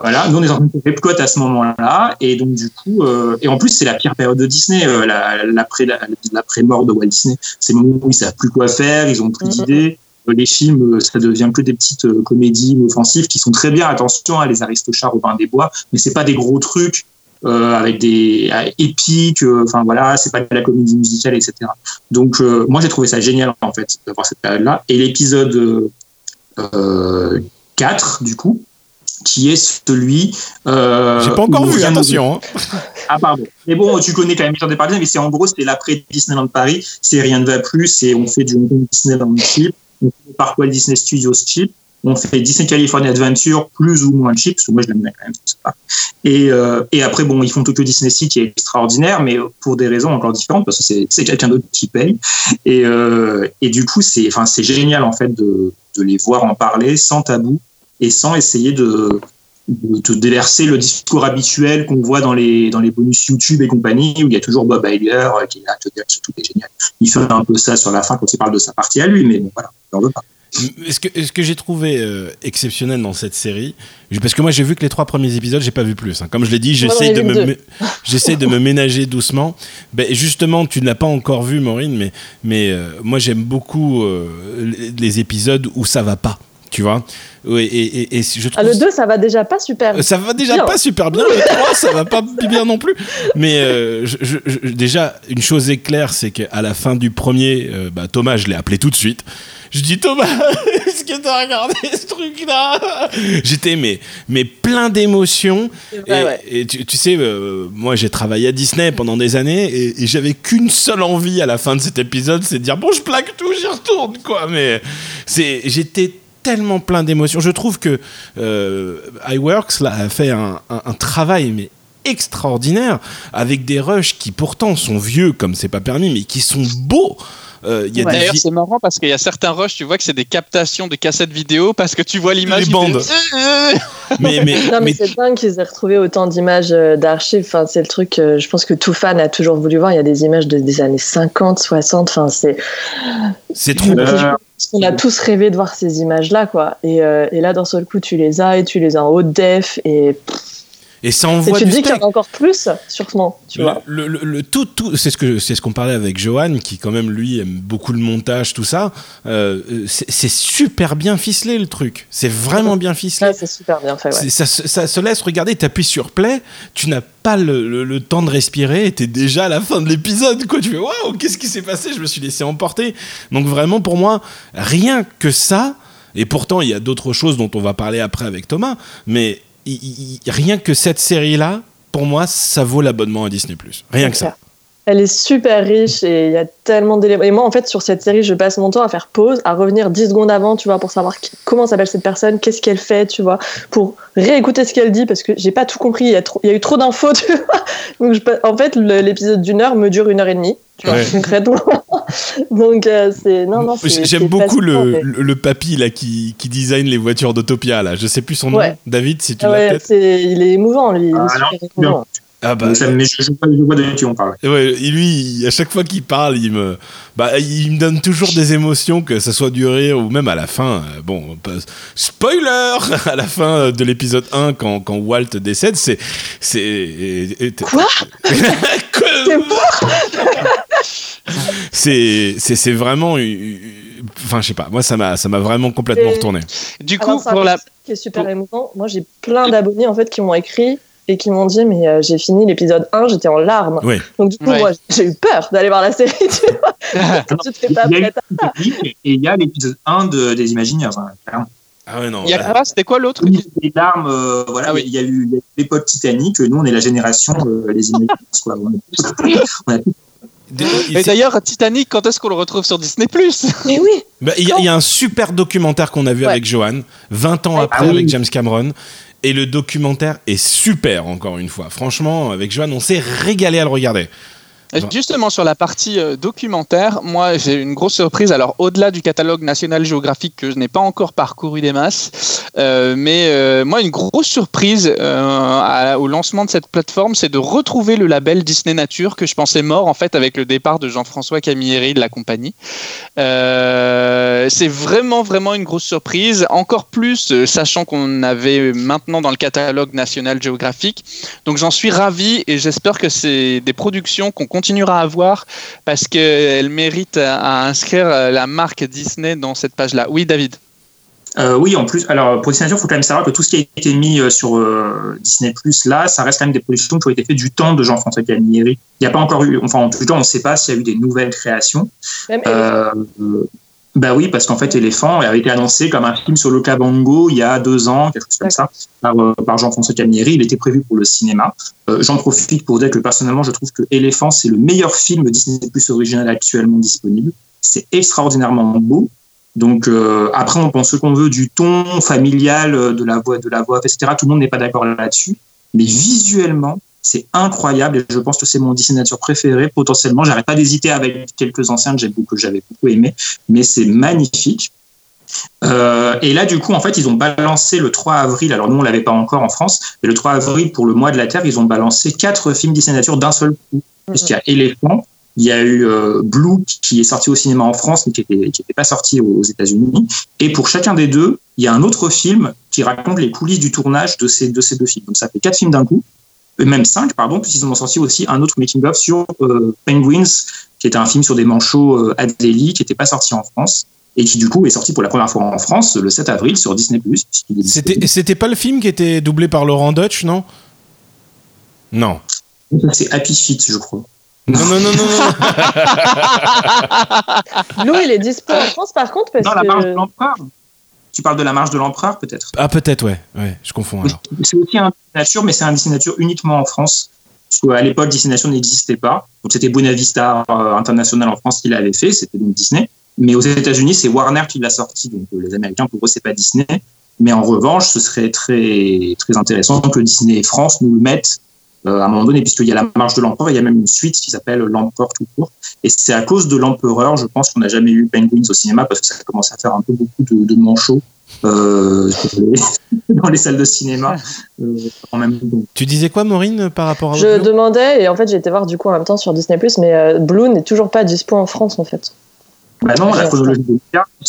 Voilà, nous on est en train de Epcot à ce moment-là, et donc du coup, euh, et en plus c'est la pire période de Disney, euh, l'après la, mort de Walt Disney. C'est le moment où ils savent plus quoi faire, ils ont plus mm-hmm. d'idées. Euh, les films, ça devient que des petites comédies offensives qui sont très bien. Attention, à hein, les Aristochats, Robin des Bois, mais c'est pas des gros trucs avec des épiques. Enfin voilà, c'est pas de la comédie musicale, etc. Donc moi j'ai trouvé ça génial en fait d'avoir cette période-là. Et l'épisode 4 du coup qui est celui. Euh, J'ai pas encore vu, attention. Hein. Ah, pardon. Mais bon, tu connais quand même des Parisiens, mais c'est en gros, c'est l'après Disneyland Paris. C'est rien ne va plus. C'est on fait du Disneyland cheap, on fait par quoi Disney Studios cheap, on fait Disney California Adventure plus ou moins cheap, parce que moi je l'aime bien quand même. Pas. Et, euh, et après, bon, ils font Tokyo Disney Sea qui est extraordinaire, mais pour des raisons encore différentes, parce que c'est quelqu'un d'autre qui paye. Et, euh, du coup, c'est génial en fait de, les voir en parler sans tabou et sans essayer de, déverser le discours habituel qu'on voit dans les, dans les bonus YouTube et compagnie, où il y a toujours Bob Iger euh, qui est là, ce tout est génial. Il fait un peu ça sur la fin quand il parle de sa partie à lui, mais bon, voilà, il n'en veut pas. Ce que, ce que j'ai trouvé euh, exceptionnel dans cette série, parce que moi j'ai vu que les trois premiers épisodes, j'ai pas vu plus. Hein. Comme je l'ai dit, j'essaie de, me, j'essaie de me ménager doucement. Ben, justement, tu ne l'as pas encore vu, Maureen, mais, mais euh, moi j'aime beaucoup les épisodes où ça va pas tu vois? et, et, et, je trouve... Ah, le 2, ça va déjà pas super bien. Ça va déjà pas super bien. Le 3, ça va pas bien non plus. Mais euh, je, déjà, une chose est claire, c'est qu'à la fin du premier, euh, bah, Thomas, je l'ai appelé tout de suite. Je dis Thomas, est-ce que t'as regardé ce truc-là? J'étais mais, mais plein d'émotions. Et, tu, sais, euh, moi j'ai travaillé à Disney pendant des années et, j'avais qu'une seule envie à la fin de cet épisode, c'est de dire bon je plaque tout, j'y retourne quoi. Mais c'est, j'étais tellement plein d'émotions. Je trouve que euh, iWorks là, a fait un, travail mais extraordinaire avec des rushs qui pourtant sont vieux comme c'est pas permis mais qui sont beaux euh, D'ailleurs, c'est marrant parce qu'il y a certains rushs, tu vois que c'est des captations de cassettes vidéo parce que tu vois l'image. Bandes. mais, mais, non, mais, c'est dingue qu'ils aient retrouvé autant d'images euh, d'archives. Enfin, c'est le truc, euh, je pense que tout fan a toujours voulu voir. Il y a des images de, des années 50, 60. Enfin, c'est. C'est trop. On a tous rêvé de voir ces images-là, quoi. Et, et, là, d'un seul coup, tu les as et tu les as en haute def. Et. Et ça envoie et tu dis qu'il y en a encore plus, sûrement, tu le, vois. Le, tout, tout c'est ce que c'est ce qu'on parlait avec Johan, qui quand même lui aime beaucoup le montage, tout ça. Euh, c'est super bien ficelé le truc. C'est vraiment bien ficelé. c'est super bien fait. Ouais. Ça, ça, se laisse regarder. T'appuies sur play, tu n'as pas le, temps de respirer, t'es déjà à la fin de l'épisode. Quoi, tu fais waouh, qu'est-ce qui s'est passé? Je me suis laissé emporter. Donc vraiment pour moi, rien que ça. Et pourtant, il y a d'autres choses dont on va parler après avec Thomas, mais rien que cette série-là, pour moi, ça vaut l'abonnement à Disney+. Rien que ça. Elle est super riche et il y a tellement d'éléments. Et moi, en fait, sur cette série, je passe mon temps à faire pause, à revenir 10 secondes avant, tu vois, pour savoir comment s'appelle cette personne, qu'est-ce qu'elle fait, tu vois, pour réécouter ce qu'elle dit, parce que j'ai pas tout compris, il y, a il y a eu trop d'infos, tu vois. Donc, en fait, l'épisode d'une heure me dure une heure et demie, tu vois, concrètement. Donc, euh, c'est. Non, non, J'aime beaucoup le, le, papy, là, qui, qui design les voitures d'Autopia, là. Je sais plus son nom. David, si tu ouais, Il est émouvant, lui. Il est ah, super émouvant. Ah bah, mais je, vois de qui on parle. Ouais, lui, à chaque fois qu'il parle, il me, bah, il me donne toujours des émotions, que ça soit du rire ou même à la fin. Euh, bon, spoiler À la fin de l'épisode 1, quand, quand Walt décède, c'est. c'est Quoi? C'est C'est vraiment. Enfin, je sais pas, moi ça m'a ça m'a vraiment complètement retourné. Du coup, pour la. qui est super émouvant, moi j'ai plein d'abonnés en fait qui m'ont écrit et qui m'ont dit mais euh, j'ai fini l'épisode 1 j'étais en larmes donc du coup moi j'ai eu peur d'aller voir la série tu vois tu te fais pas et il y a l'épisode 1 de, des Imagineers hein, ah ouais, non. Il y a quoi? C'était quoi l'autre? Les larmes, euh, voilà. Ah il y a eu l'époque Titanic. Nous, on est la génération euh, des Imagineers. Et d'ailleurs, Titanic, quand est-ce qu'on le retrouve sur Disney Plus Mais oui. Bah, il y, a un super documentaire qu'on a vu avec Johan, 20 ans après, ah avec James Cameron. Et le documentaire est super, encore une fois. Franchement, avec Johan, on s'est régalé à le regarder. Justement, sur la partie euh, documentaire, moi j'ai une grosse surprise. Alors, au-delà du catalogue national géographique que je n'ai pas encore parcouru des masses, euh, mais euh, moi, une grosse surprise au lancement de cette plateforme, c'est de retrouver le label Disney Nature que je pensais mort en fait avec le départ de Jean-François Camilleri de la compagnie. c'est vraiment, vraiment une grosse surprise. Encore plus, sachant qu'on avait maintenant dans le catalogue national géographique. Donc, j'en suis ravi et j'espère que c'est des productions qu'on continue continuera à voir parce qu'elle mérite à, inscrire la marque Disney dans cette page-là. Oui, David. Euh, oui, en plus, alors pour Disney il faut quand même savoir que tout ce qui a été mis euh, sur euh, Disney Plus là, ça reste quand même des productions qui ont été faites du temps de Jean-François Camilleri. Il n'y a pas encore eu, enfin en tout cas, on ne sait pas s'il y a eu des nouvelles créations. Bah oui, parce qu'en fait, Éléphant avait été annoncé comme un film sur le Cabango il y a deux ans, quelque chose comme ça, par, euh, par Jean-François Camilleri. Il était prévu pour le cinéma. Euh, J'en profite pour dire que personnellement, je trouve que Éléphant, c'est le meilleur film Disney Plus original actuellement disponible. C'est extraordinairement beau. Donc euh, après, on pense ce qu'on veut du ton familial, de la voix, de la voix, etc. Tout le monde n'est pas d'accord là-dessus. Mais visuellement, c'est incroyable et je pense que c'est mon Disney Nature préféré. Potentiellement, j'arrête pas d'hésiter avec quelques anciens que j'avais beaucoup aimé, mais c'est magnifique. Euh, et là, du coup, en fait, ils ont balancé le 3 avril. Alors nous, on l'avait pas encore en France, mais le 3 avril pour le mois de la Terre, ils ont balancé quatre films Disney Nature d'un seul coup. Puisqu'il y a Éléphant, il y a eu euh, Blue qui est sorti au cinéma en France, mais qui n'était pas sorti aux États-Unis. Et pour chacun des deux, il y a un autre film qui raconte les coulisses du tournage de ces, de ces deux films. Donc ça fait quatre films d'un coup même 5, pardon, puisqu'ils ont sorti aussi un autre making-of sur euh, Penguins, qui était un film sur des manchots euh, Adélie, qui n'était pas sorti en France, et qui du coup est sorti pour la première fois en France le 7 avril sur Disney+. C'était, c'était pas le film qui était doublé par Laurent Dutch, non? Non. C'est Happy Feet, je crois. Non, non, non, non, non. Nous, il est dispo en France, par contre, parce non, la de l'empereur. Tu parles de la marge de l'empereur, peut-être? Ah, peut-être, ouais. ouais. Je confonds alors. C'est aussi un Nature, mais c'est un Disney Nature uniquement en France. Parce qu'à l'époque, Disney n'existait pas. Donc, c'était Bonavista euh, International en France qui l'avait fait. C'était donc Disney. Mais aux États-Unis, c'est Warner qui l'a sorti. Donc, euh, les Américains, pour eux, c'est pas Disney. Mais en revanche, ce serait très, très intéressant que Disney France nous le mette euh, à un moment donné, puisqu'il y a la marche de l'empereur, il y a même une suite qui s'appelle l'empereur tout court. Et c'est à cause de l'empereur, je pense qu'on n'a jamais eu Penguins au cinéma parce que ça commence à faire un peu beaucoup de, de manchots euh, dans les salles de cinéma. Euh, en même temps. Tu disais quoi, Maureen, par rapport à Je demandais, et en fait j'ai été voir du coup en même temps sur Disney+, mais euh, Blue n'est toujours pas dispo en France en fait. Bah non, la chronologie de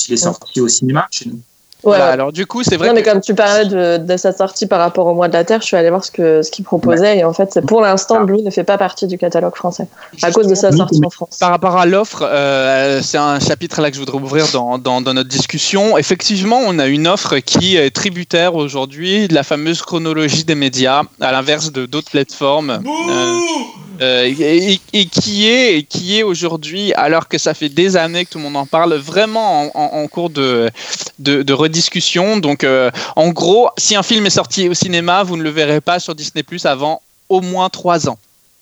il est sorti au cinéma chez nous. Voilà. alors du coup, c'est vrai. Non, mais comme tu parlais de, de, sa sortie par rapport au mois de la Terre, je suis allé voir ce que ce qu'il proposait et en fait, pour l'instant, Blue ne fait pas partie du catalogue français à cause de sa sortie en France. Par rapport à l'offre, euh, c'est un chapitre là que je voudrais ouvrir dans, dans, dans, notre discussion. Effectivement, on a une offre qui est tributaire aujourd'hui de la fameuse chronologie des médias, à l'inverse de d'autres plateformes. Euh, euh, et, qui est, qui est aujourd'hui, alors que ça fait des années que tout le monde en parle, vraiment en, cours de, de, de, rediscussion. Donc, euh, en gros, si un film est sorti au cinéma, vous ne le verrez pas sur Disney Plus avant au moins trois ans.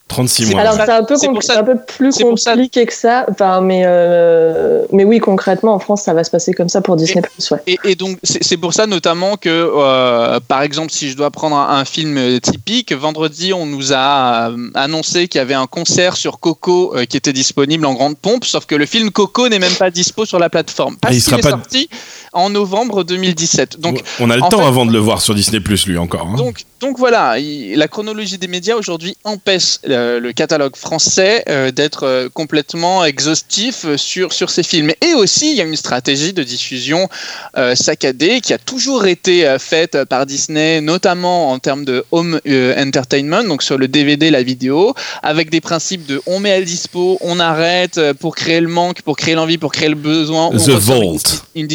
36 mois. Alors, c'est un, peu un peu plus compliqué que ça. Enfin, mais, euh, mais oui, concrètement, en France, ça va se passer comme ça pour Disney+. Ouais. Et, et, donc, c'est pour ça notamment que, euh, par exemple, si je dois prendre un, un, film typique, vendredi, on nous a euh, annoncé qu'il y avait un concert sur Coco euh, qui était disponible en grande pompe, sauf que le film Coco n'est même pas dispo sur la plateforme. Parce il sera pas... sorti en novembre 2017. Donc, on a le temps fait, avant de le voir sur Disney+, lui, encore. Hein. Donc, donc voilà, il, la chronologie des médias aujourd'hui empêche euh, le catalogue français euh, d'être euh, complètement exhaustif sur, sur ces films. Et aussi, il y a une stratégie de diffusion euh, saccadée qui a toujours été euh, faite par Disney, notamment en termes de home euh, entertainment, donc sur le DVD, la vidéo, avec des principes de on met à dispo, on arrête pour créer le manque, pour créer l'envie, pour créer le besoin. The Vault. Une.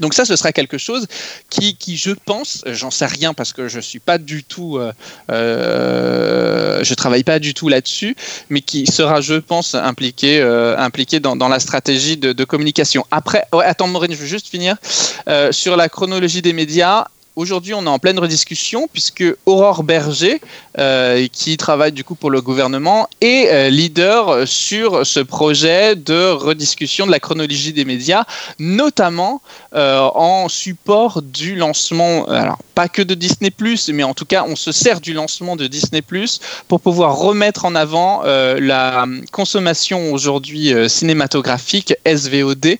Donc ça, ce sera quelque chose qui, qui je pense, j'en sais rien parce que je suis pas du tout, euh, euh, je travaille pas du tout là-dessus, mais qui sera, je pense, impliqué, euh, impliqué dans, la stratégie de, communication. Après, attends, Maureen, je veux juste finir euh, sur la chronologie des médias aujourd'hui, on est en pleine rediscussion puisque Aurore Berger, euh, qui travaille du coup pour le gouvernement, est euh, leader sur ce projet de rediscussion de la chronologie des médias, notamment euh, en support du lancement, alors pas que de Disney ⁇ mais en tout cas, on se sert du lancement de Disney ⁇ pour pouvoir remettre en avant la consommation aujourd'hui cinématographique SVOD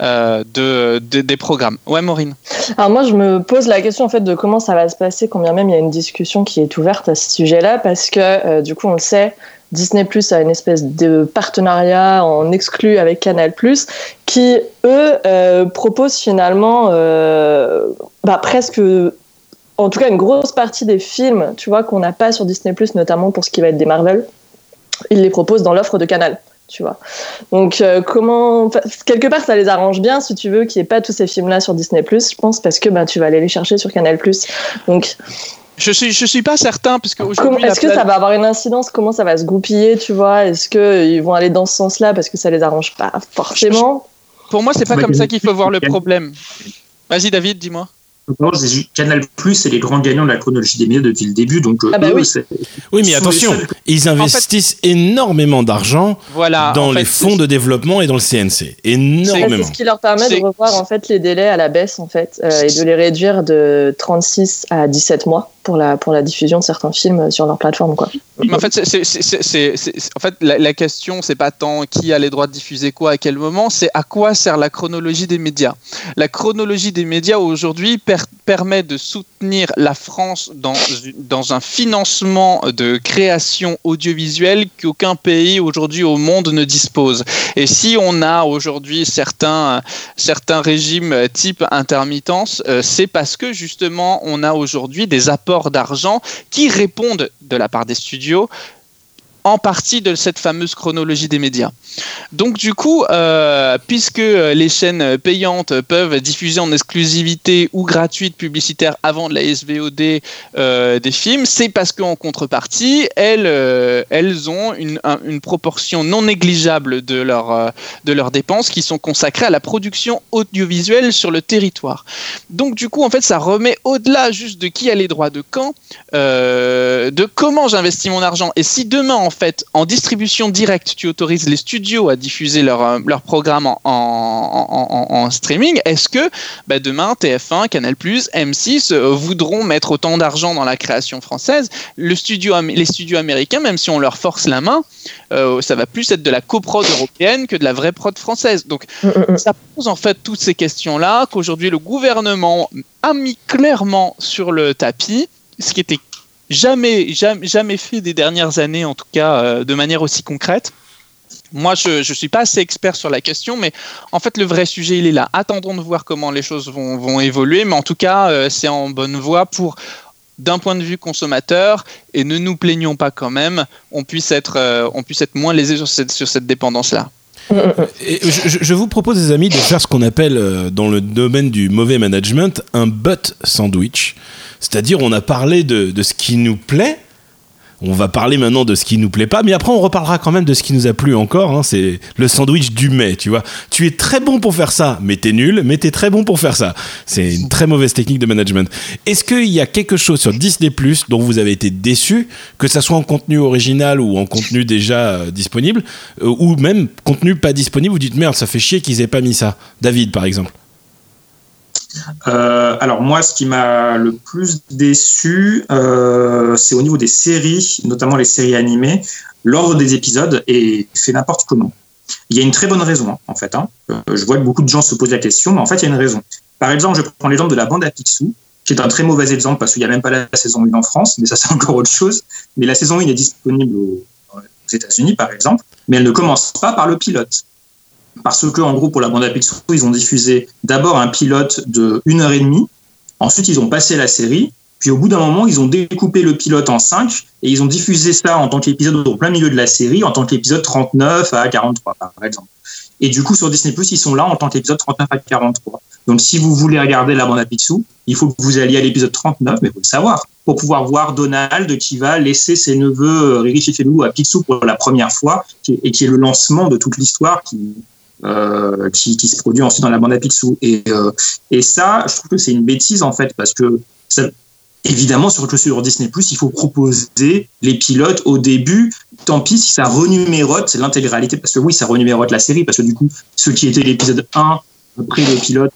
de, des programmes. Ouais, Maureen. Alors moi, je me pose la question en fait de comment ça va se passer, combien même il y a une discussion qui est ouverte à ce sujet-là, parce que euh, du coup, on le sait, Disney Plus a une espèce de partenariat en exclu avec Canal Plus, qui eux euh, proposent finalement euh, bah, presque en tout cas une grosse partie des films, tu vois, qu'on n'a pas sur Disney+, notamment pour ce qui va être des Marvel, ils les proposent dans l'offre de Canal tu vois. Donc, euh, comment. Quelque part, ça les arrange bien, si tu veux, qu'il n'y ait pas tous ces films-là sur Disney, je pense, parce que ben, tu vas aller les chercher sur Canal. Donc. Je suis, je suis pas certain, parce que Est-ce que ça va avoir une incidence? Comment ça va se goupiller, tu vois? Est-ce qu'ils vont aller dans ce sens-là parce que ça les arrange pas forcément? Pour moi, c'est pas comme ça qu'il faut voir le problème. Vas-y, David, dis-moi. Canal Plus, c'est les grands gagnants de la chronologie des médias depuis le début. Donc, ah bah oui. mais attention, ils investissent énormément d'argent dans les fonds de développement et dans le CNC. Énormément. C'est ce qui leur permet de revoir en fait les délais à la baisse en fait euh, et de les réduire de 36 à 17 mois pour la, diffusion de certains films sur leur plateforme. En fait la, la question, c'est pas tant qui a les droits de diffuser quoi à quel moment, c'est à quoi sert la chronologie des médias. La chronologie des médias aujourd'hui permet de soutenir la France dans, dans un financement de création audiovisuelle qu'aucun pays aujourd'hui au monde ne dispose. Et si on a aujourd'hui certains, certains régimes type intermittence, euh, c'est parce que justement on a aujourd'hui des apports d'argent qui répondent de la part des studios en partie de cette fameuse chronologie des médias. Donc du coup, euh, puisque les chaînes payantes peuvent diffuser en exclusivité ou gratuite publicitaire avant de la SVOD euh, des films, c'est parce qu'en contrepartie, elles, euh, elles ont une, proportion non négligeable de, leur, de leurs dépenses qui sont consacrées à la production audiovisuelle sur le territoire. Donc du coup, en fait, ça remet au-delà juste de qui a les droits de quand, de comment j'investis mon argent. Et si demain, en fait, en distribution directe, tu autorises les studios à diffuser leur, euh, leur programme en, en, streaming, est-ce que bah, demain TF1, Canal+, M6 euh, voudront mettre autant d'argent dans la création française? Le studio, Les studios américains, même si on leur force la main, euh, ça va plus être de la coprod européenne que de la vraie prod française. Donc mm, mm, mm. ça pose en fait toutes ces questions-là qu'aujourd'hui le gouvernement a mis clairement sur le tapis, ce qui était jamais, jamais, jamais fait des dernières années, en tout cas euh, de manière aussi concrète. Moi, je ne suis pas assez expert sur la question, mais en fait, le vrai sujet, il est là. Attendons de voir comment les choses vont, évoluer, mais en tout cas, euh, c'est en bonne voie pour, d'un point de vue consommateur, et ne nous plaignons pas quand même, on puisse être, euh, moins lésé sur cette, sur cette dépendance-là. Je, vous propose, les amis, de faire ce qu'on appelle dans le domaine du mauvais management un butt sandwich. C'est-à-dire, on a parlé de, de ce qui nous plaît, on va parler maintenant de ce qui nous plaît pas, mais après on reparlera quand même de ce qui nous a plu encore. Hein. c'est le sandwich du mai, tu vois. Tu es très bon pour faire ça, mais t'es nul, mais t'es très bon pour faire ça. C'est une très mauvaise technique de management. Est-ce qu'il y a quelque chose sur Disney Plus dont vous avez été déçu, que ça soit en contenu original ou en contenu déjà euh, disponible, euh, ou même contenu pas disponible, vous dites merde, ça fait chier qu'ils aient pas mis ça. David, par exemple. Euh, alors moi, ce qui m'a le plus déçu, euh, c'est au niveau des séries, notamment les séries animées. L'ordre des épisodes est fait n'importe comment. Il y a une très bonne raison, en fait. Hein. Euh, je vois que beaucoup de gens se posent la question, mais en fait, il y a une raison. Par exemple, je prends l'exemple de la bande à Picsou, qui est un très mauvais exemple parce qu'il n'y a même pas la saison 1 en France, mais ça, c'est encore autre chose. Mais la saison 1 est disponible aux États-Unis, par exemple, mais elle ne commence pas par le pilote parce que, en gros, pour la bande à Picsou, ils ont diffusé d'abord un pilote de une heure et demie. Ensuite, ils ont passé la série. Puis, au bout d'un moment, ils ont découpé le pilote en cinq et ils ont diffusé ça en tant qu'épisode au plein milieu de la série, en tant qu'épisode 39 à 43, par exemple. Et du coup, sur Disney+, ils sont là en tant qu'épisode 39 à 43. Donc, si vous voulez regarder la bande à Picsou, il faut que vous alliez à l'épisode 39, mais il faut le savoir, pour pouvoir voir Donald qui va laisser ses neveux Riri Fifelu à Picsou pour la première fois, et qui est le lancement de toute l'histoire qui, qui, qui, se produit ensuite dans la bande à Picsou. Et, et ça, je trouve que c'est une bêtise en fait, parce que Évidemment, sur, sur Disney+, il faut proposer les pilotes au début. Tant pis si ça renumérote l'intégralité, parce que oui, ça renumérote la série, parce que du coup, ce qui était l'épisode 1 après le pilote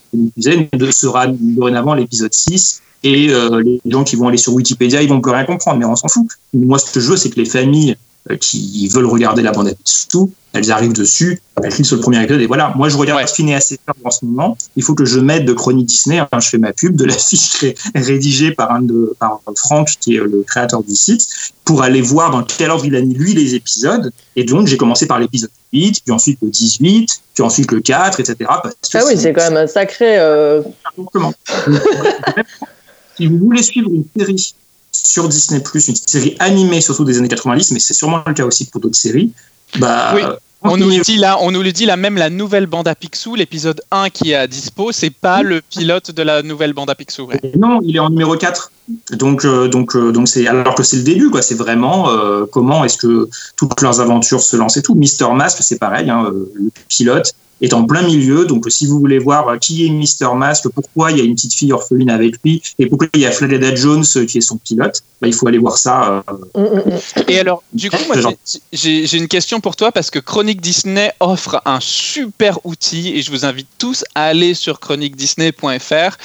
sera dorénavant l'épisode 6 et euh, les gens qui vont aller sur Wikipédia, ils vont plus rien comprendre, mais on s'en fout. Moi, ce que je veux, c'est que les familles euh, qui veulent regarder la bande à tout, elles arrivent dessus, elles cliquent sur le premier épisode et voilà. Moi, je regarde ouais. assez tard en ce moment. Il faut que je mette de Chronique Disney. Hein, je fais ma pub de la fiche rédigée par un de par Franck, qui est le créateur du site, pour aller voir dans quel ordre il a mis lui les épisodes. Et donc, j'ai commencé par l'épisode 8, puis ensuite le 18, puis ensuite le 4, etc. ah oui, c'est quand même un sacré. Euh... si vous voulez suivre une série sur Disney+, une série animée surtout des années 90, mais c'est sûrement le cas aussi pour d'autres séries, bah. On nous, le dit là, on nous le dit là, même la nouvelle bande à Picsou, l'épisode 1 qui est à dispo, c'est pas le pilote de la nouvelle bande à Picsou. Non, il est en numéro 4. Donc, euh, donc, euh, donc c'est alors que c'est le début, quoi. C'est vraiment euh, comment est-ce que toutes leurs aventures se lancent et tout. Mister Mask, c'est pareil, hein, le pilote est en plein milieu. Donc, si vous voulez voir qui est Mister Mask, pourquoi il y a une petite fille orpheline avec lui, et pourquoi il y a Florida Jones qui est son pilote, bah, il faut aller voir ça. Mm, mm, mm. Et alors, du coup, moi, j'ai une question pour toi parce que Chronique Disney offre un super outil et je vous invite tous à aller sur chroniquedisney.fr.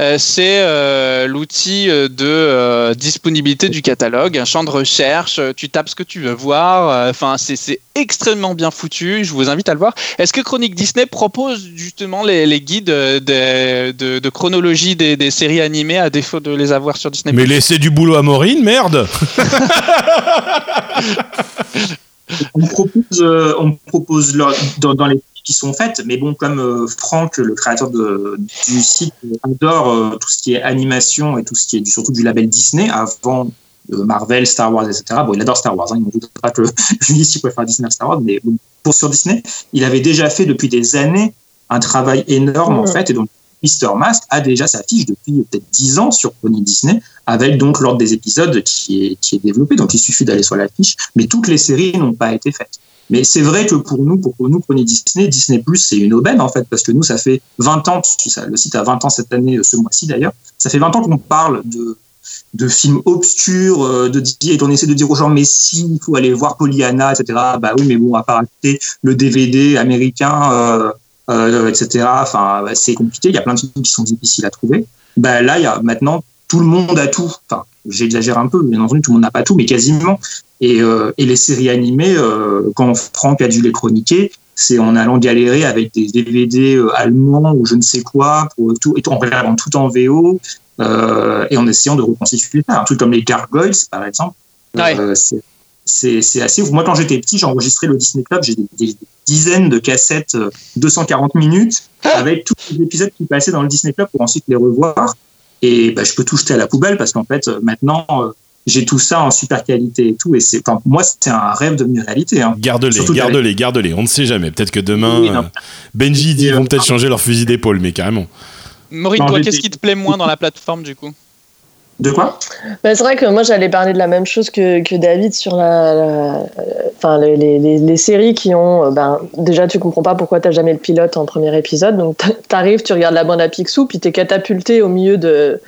Euh, c'est euh, l'outil de euh, disponibilité du catalogue, un champ de recherche. Tu tapes ce que tu veux voir. Enfin, c'est extrêmement bien foutu. Je vous invite à le voir. Est-ce que Chronique Disney propose justement les, guides de, chronologie des, séries animées à défaut de les avoir sur Disney? Mais laissez du boulot à Maureen, merde On propose, euh, on propose dans, les qui sont faites, mais bon, comme euh, Franck, le créateur du site, adore euh, tout ce qui est animation et tout ce qui est surtout du label Disney, avant Marvel, Star Wars, etc. Bon, il adore Star Wars, hein, il ne voudra que je lui qu'il préfère Disney à Star Wars, mais pour sur Disney, il avait déjà fait depuis des années un travail énorme, en fait, et donc Mister Mask a déjà sa fiche depuis peut-être 10 ans sur Pony Disney, avec donc l'ordre des épisodes qui est, qui est développé, donc il suffit d'aller sur la fiche, mais toutes les séries n'ont pas été faites. Mais c'est vrai que pour nous, pour nous, Pony Disney, Disney Plus, c'est une aubaine en fait, parce que nous, ça fait 20 ans, le site a 20 ans cette année, ce mois-ci d'ailleurs, ça fait 20 ans qu'on parle de de films obscurs, euh, de et on essaie de dire aux gens mais si il faut aller voir Pollyanna, etc. Bah oui, mais bon, à part acheter le DVD américain, euh, etc. Enfin, bah, c'est compliqué. Il y a plein de films qui sont difficiles à trouver. Bah là, il y a maintenant tout le monde a tout. Enfin, j'exagère un peu, bien entendu, tout le monde n'a pas tout, mais quasiment. Et, et les séries animées, quand Franck a dû les chroniquer, c'est en allant galérer avec des DVD allemands ou je ne sais quoi, pour tout, et en regardant tout en VO, euh, et en essayant de reconstituer ça. Un truc comme les Gargoyles, par exemple, euh, c'est assez Moi, quand j'étais petit, j'enregistrais le Disney Club, j'ai des, dizaines de cassettes 240 euh, minutes avec tous les épisodes qui passaient dans le Disney Club pour ensuite les revoir. Et bah, je peux tout jeter à la poubelle parce qu'en fait, maintenant, j'ai tout ça en super qualité et tout. Et c'est, moi, c'est un rêve devenu réalité. Hein. Garde-les, garde-les, garde-les. On ne sait jamais. Peut-être que demain, Benji, ils vont peut-être changer leur fusil d'épaule, mais carrément. Maureen, toi, qu'est-ce qui te plaît moins dans la plateforme du coup? De quoi? Bah, C'est vrai que moi j'allais parler de la même chose que, que David sur la, enfin, les, les, les, séries qui ont. Euh, ben, déjà, tu comprends pas pourquoi tu n'as jamais le pilote en premier épisode. Donc tu arrives, tu regardes la bande à Picsou, puis tu es catapulté au milieu de,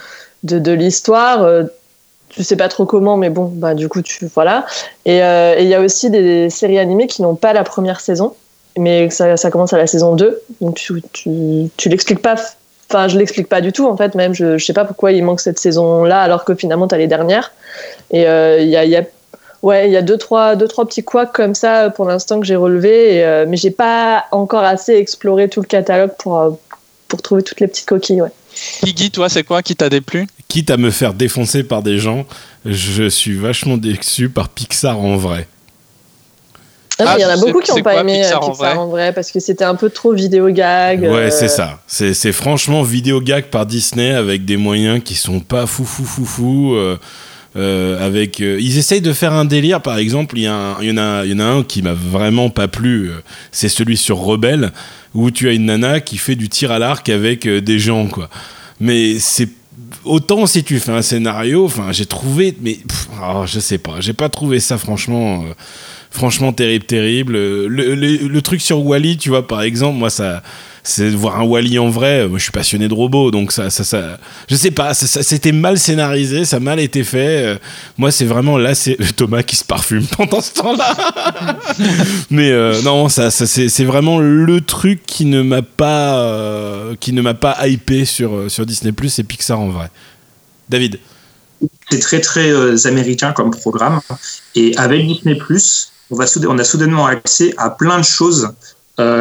de, de l'histoire. Euh, tu sais pas trop comment, mais bon, bah, du coup, tu. Voilà. Euh, et il y a aussi des séries animées qui n'ont pas la première saison, mais ça, ça commence à la saison 2. Donc tu, tu, tu l'expliques pas Enfin, je l'explique pas du tout, en fait, même. Je, je sais pas pourquoi il manque cette saison-là, alors que finalement, tu as les dernières. Et euh, il y, a, y, a, ouais, y a deux trois, deux, trois petits couacs comme ça pour l'instant que j'ai relevés, euh, mais j'ai pas encore assez exploré tout le catalogue pour, euh, pour trouver toutes les petites coquilles. Ouais. Guigui, toi, c'est quoi qui t'a déplu? Quitte à me faire défoncer par des gens, je suis vachement déçu par Pixar en vrai. Ah, il y en a beaucoup qui n'ont pas aimé Pixar, en, vrai. parce que c'était un peu trop vidéo gag. Ouais, euh. c'est ça. C'est franchement vidéo gag par Disney avec des moyens qui sont pas fou fou fou fou. Euh, euh, avec, ils essayent de faire un délire, par exemple, il y, y, en a, y en a un qui m'a vraiment pas plu, c'est celui sur Rebelle, où tu as une nana qui fait du tir à l'arc avec des gens, quoi. Mais c'est autant si tu fais un scénario, enfin, j'ai trouvé, mais oh, je sais pas, j'ai pas trouvé ça franchement Franchement, terrible, terrible. Le, truc sur Wally, tu vois, par exemple, moi, ça, c'est voir un Wally en vrai. Moi, je suis passionné de robots, donc ça, ça, ça je sais pas, ça, c'était mal scénarisé, ça a mal été fait. Euh, moi, c'est vraiment là, c'est Thomas qui se parfume pendant ce temps-là. Mais euh, non, ça, ça c'est vraiment le truc qui ne m'a pas, euh, qui ne m'a pas hypé sur sur Disney Plus et Pixar en vrai. David. C'est très très américain comme programme et avec Disney Plus, on va on a soudainement accès à plein de choses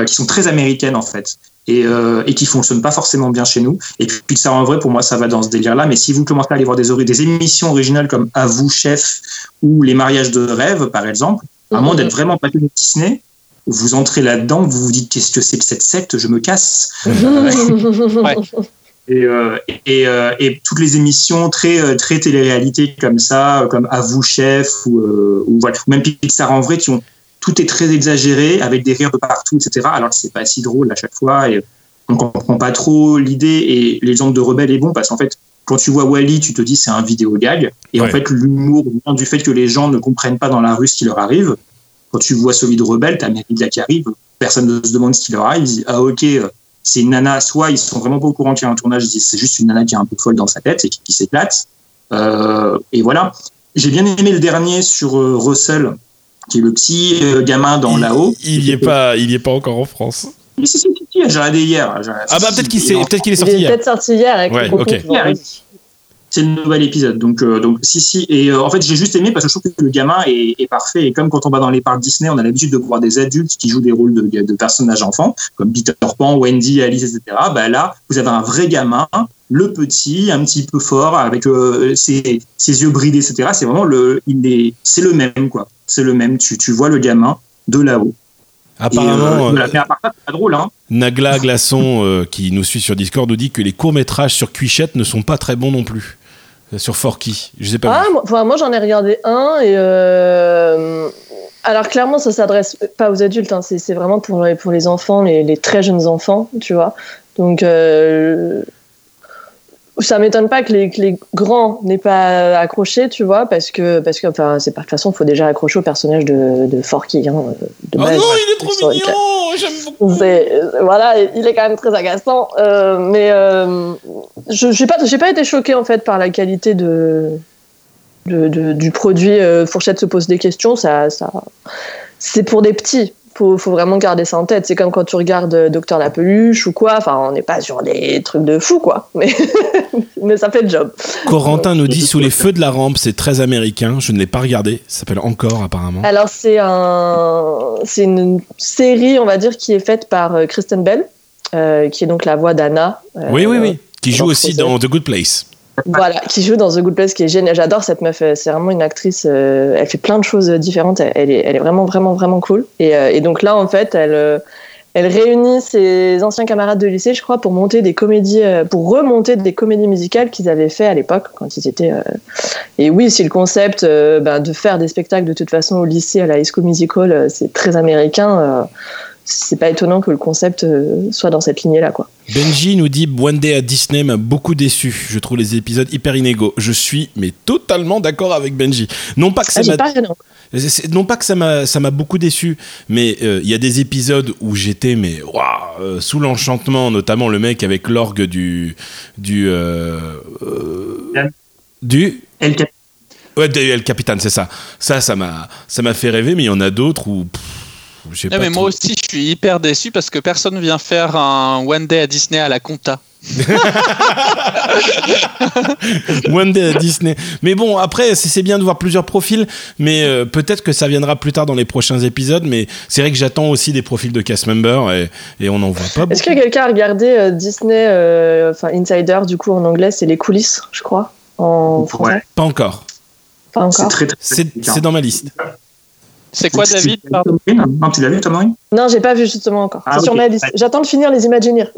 qui sont très américaines en fait et, euh, et qui fonctionne pas forcément bien chez nous. Et puis ça en vrai, pour moi, ça va dans ce délire-là. Mais si vous commencez à aller voir des, des émissions originales comme À vous, chef, ou Les mariages de rêve, par exemple, à moins d'être vraiment passionné de Disney, vous entrez là-dedans, vous vous dites qu'est-ce que c'est que cette secte, je me casse. ouais. Et, euh, et, euh, et, toutes les émissions très très télé-réalité comme ça, comme À vous chef ou, ou, voilà, ou même Pixar en vrai, qui ont tout est très exagéré avec des rires de partout, etc. Alors que c'est pas si drôle à chaque fois et on comprend pas trop l'idée. Et l'exemple de Rebelle est bon parce qu'en fait, quand tu vois Wally, tu te dis c'est un vidéo gag. Et en fait, l'humour vient du fait que les gens ne comprennent pas dans la rue ce qui leur arrive. Quand tu vois celui de Rebelle, t'as Mérida qui arrive, personne ne se demande ce qui leur arrive. Ils disent ah ok, c'est une nana. Soit ils sont vraiment pas au courant qu'il y a un tournage, c'est juste une nana qui est un peu folle dans sa tête et qui, s'éclate. Euh, et voilà. J'ai bien aimé le dernier sur euh, Russell qui est le petit euh, gamin dans là-haut. Il n'y est pas, il y est pas encore en France. Si, si, si, j'ai regardé hier. Ah bah peut-être qu'il est, qu'il est sorti hier. Il est peut-être sorti hier. Avec ouais, ok. C'est le nouvel épisode. Donc, euh, donc si, si. Et euh, en fait, j'ai juste aimé parce que je trouve que le gamin est, est, parfait. Et comme quand on va dans les parcs Disney, on a l'habitude de voir des adultes qui jouent des rôles de, de, personnages enfants, comme Peter Pan, Wendy, Alice, etc. Bah là, vous avez un vrai gamin, le petit, un petit peu fort, avec ses, ses, yeux bridés, etc. C'est vraiment le, il est, c'est le même, quoi c'est le même. Tu, tu vois le gamin de là-haut. Apparemment, euh, à part pas drôle. Hein. Nagla Glaçon, euh, qui nous suit sur Discord, nous dit que les courts-métrages sur Cuichette ne sont pas très bons non plus. Euh, sur Forky. Je sais pas. Ah, moi, moi j'en ai regardé un et. Alors clairement, ça s'adresse pas aux adultes, hein. c'est vraiment pour, pour les enfants, les, les, très jeunes enfants, tu vois. Donc ça m'étonne pas que les, les grands n'aient pas accroché, tu vois, parce que, parce que enfin, c'est pas de toute façon, il faut déjà accrocher au personnage de, de Forky. Hein, de oh non, il est trop mignon J'aime beaucoup Voilà, il est quand même très agaçant. Euh, mais euh, je n'ai pas, pas été choqué en fait par la qualité de, de, de du produit. Euh, Fourchette se pose des questions, ça, ça, c'est pour des petits faut, faut vraiment garder ça en tête. C'est comme quand tu regardes euh, Docteur la peluche ou quoi. Enfin, on n'est pas sur des trucs de fou, quoi. Mais, mais ça fait le job. Corentin nous dit Sous les feux de la rampe, c'est très américain. Je ne l'ai pas regardé. Ça s'appelle Encore, apparemment. Alors, c'est un, c'est une série, on va dire, qui est faite par euh, Kristen Bell, euh, qui est donc la voix d'Anna. oui, oui, oui. Qui joue aussi dans The Good Place. Voilà, qui joue dans The Good Place, qui est génial. J'adore cette meuf. C'est vraiment une actrice. Euh, elle fait plein de choses différentes. Elle est, elle est vraiment, vraiment, vraiment cool. Et, euh, donc là, en fait, elle, euh, elle réunit ses anciens camarades de lycée, je crois, pour monter des comédies, pour remonter des comédies musicales qu'ils avaient fait à l'époque quand ils étaient. Et oui, si le concept ben, de faire des spectacles de toute façon au lycée à la High School Musical, c'est très américain c'est pas étonnant que le concept euh, soit dans cette lignée-là, quoi. Benji nous dit One Day à Disney m'a beaucoup déçu. Je trouve les épisodes hyper inégaux. Je suis mais totalement d'accord avec Benji. Non pas que ça ah, m'a non pas que ça m'a ça m'a beaucoup déçu, mais euh, il y a des épisodes où j'étais mais euh, sous l'enchantement, notamment le mec avec l'orgue du du du El Capitan. Ouais, El Capitan, c'est ça. Ça, ça m'a ça m'a fait rêver, mais il y en a d'autres où mais moi aussi, je suis hyper déçu parce que personne vient faire un One Day à Disney à la compta. One Day à Disney. Mais bon, après, c'est bien de voir plusieurs profils, mais euh, peut-être que ça viendra plus tard dans les prochains épisodes. Mais c'est vrai que j'attends aussi des profils de cast members et, et on n'en voit pas. Est-ce que quelqu'un a regardé euh, Disney, euh, enfin Insider, du coup en anglais, c'est les coulisses, je crois, en français? Pas encore. Pas encore. C'est dans ma liste. C'est quoi, David Non, tu l'as vu, Thomas Non, j'ai pas vu justement encore. Ah, sur ma liste. J'attends de finir les Imagineers.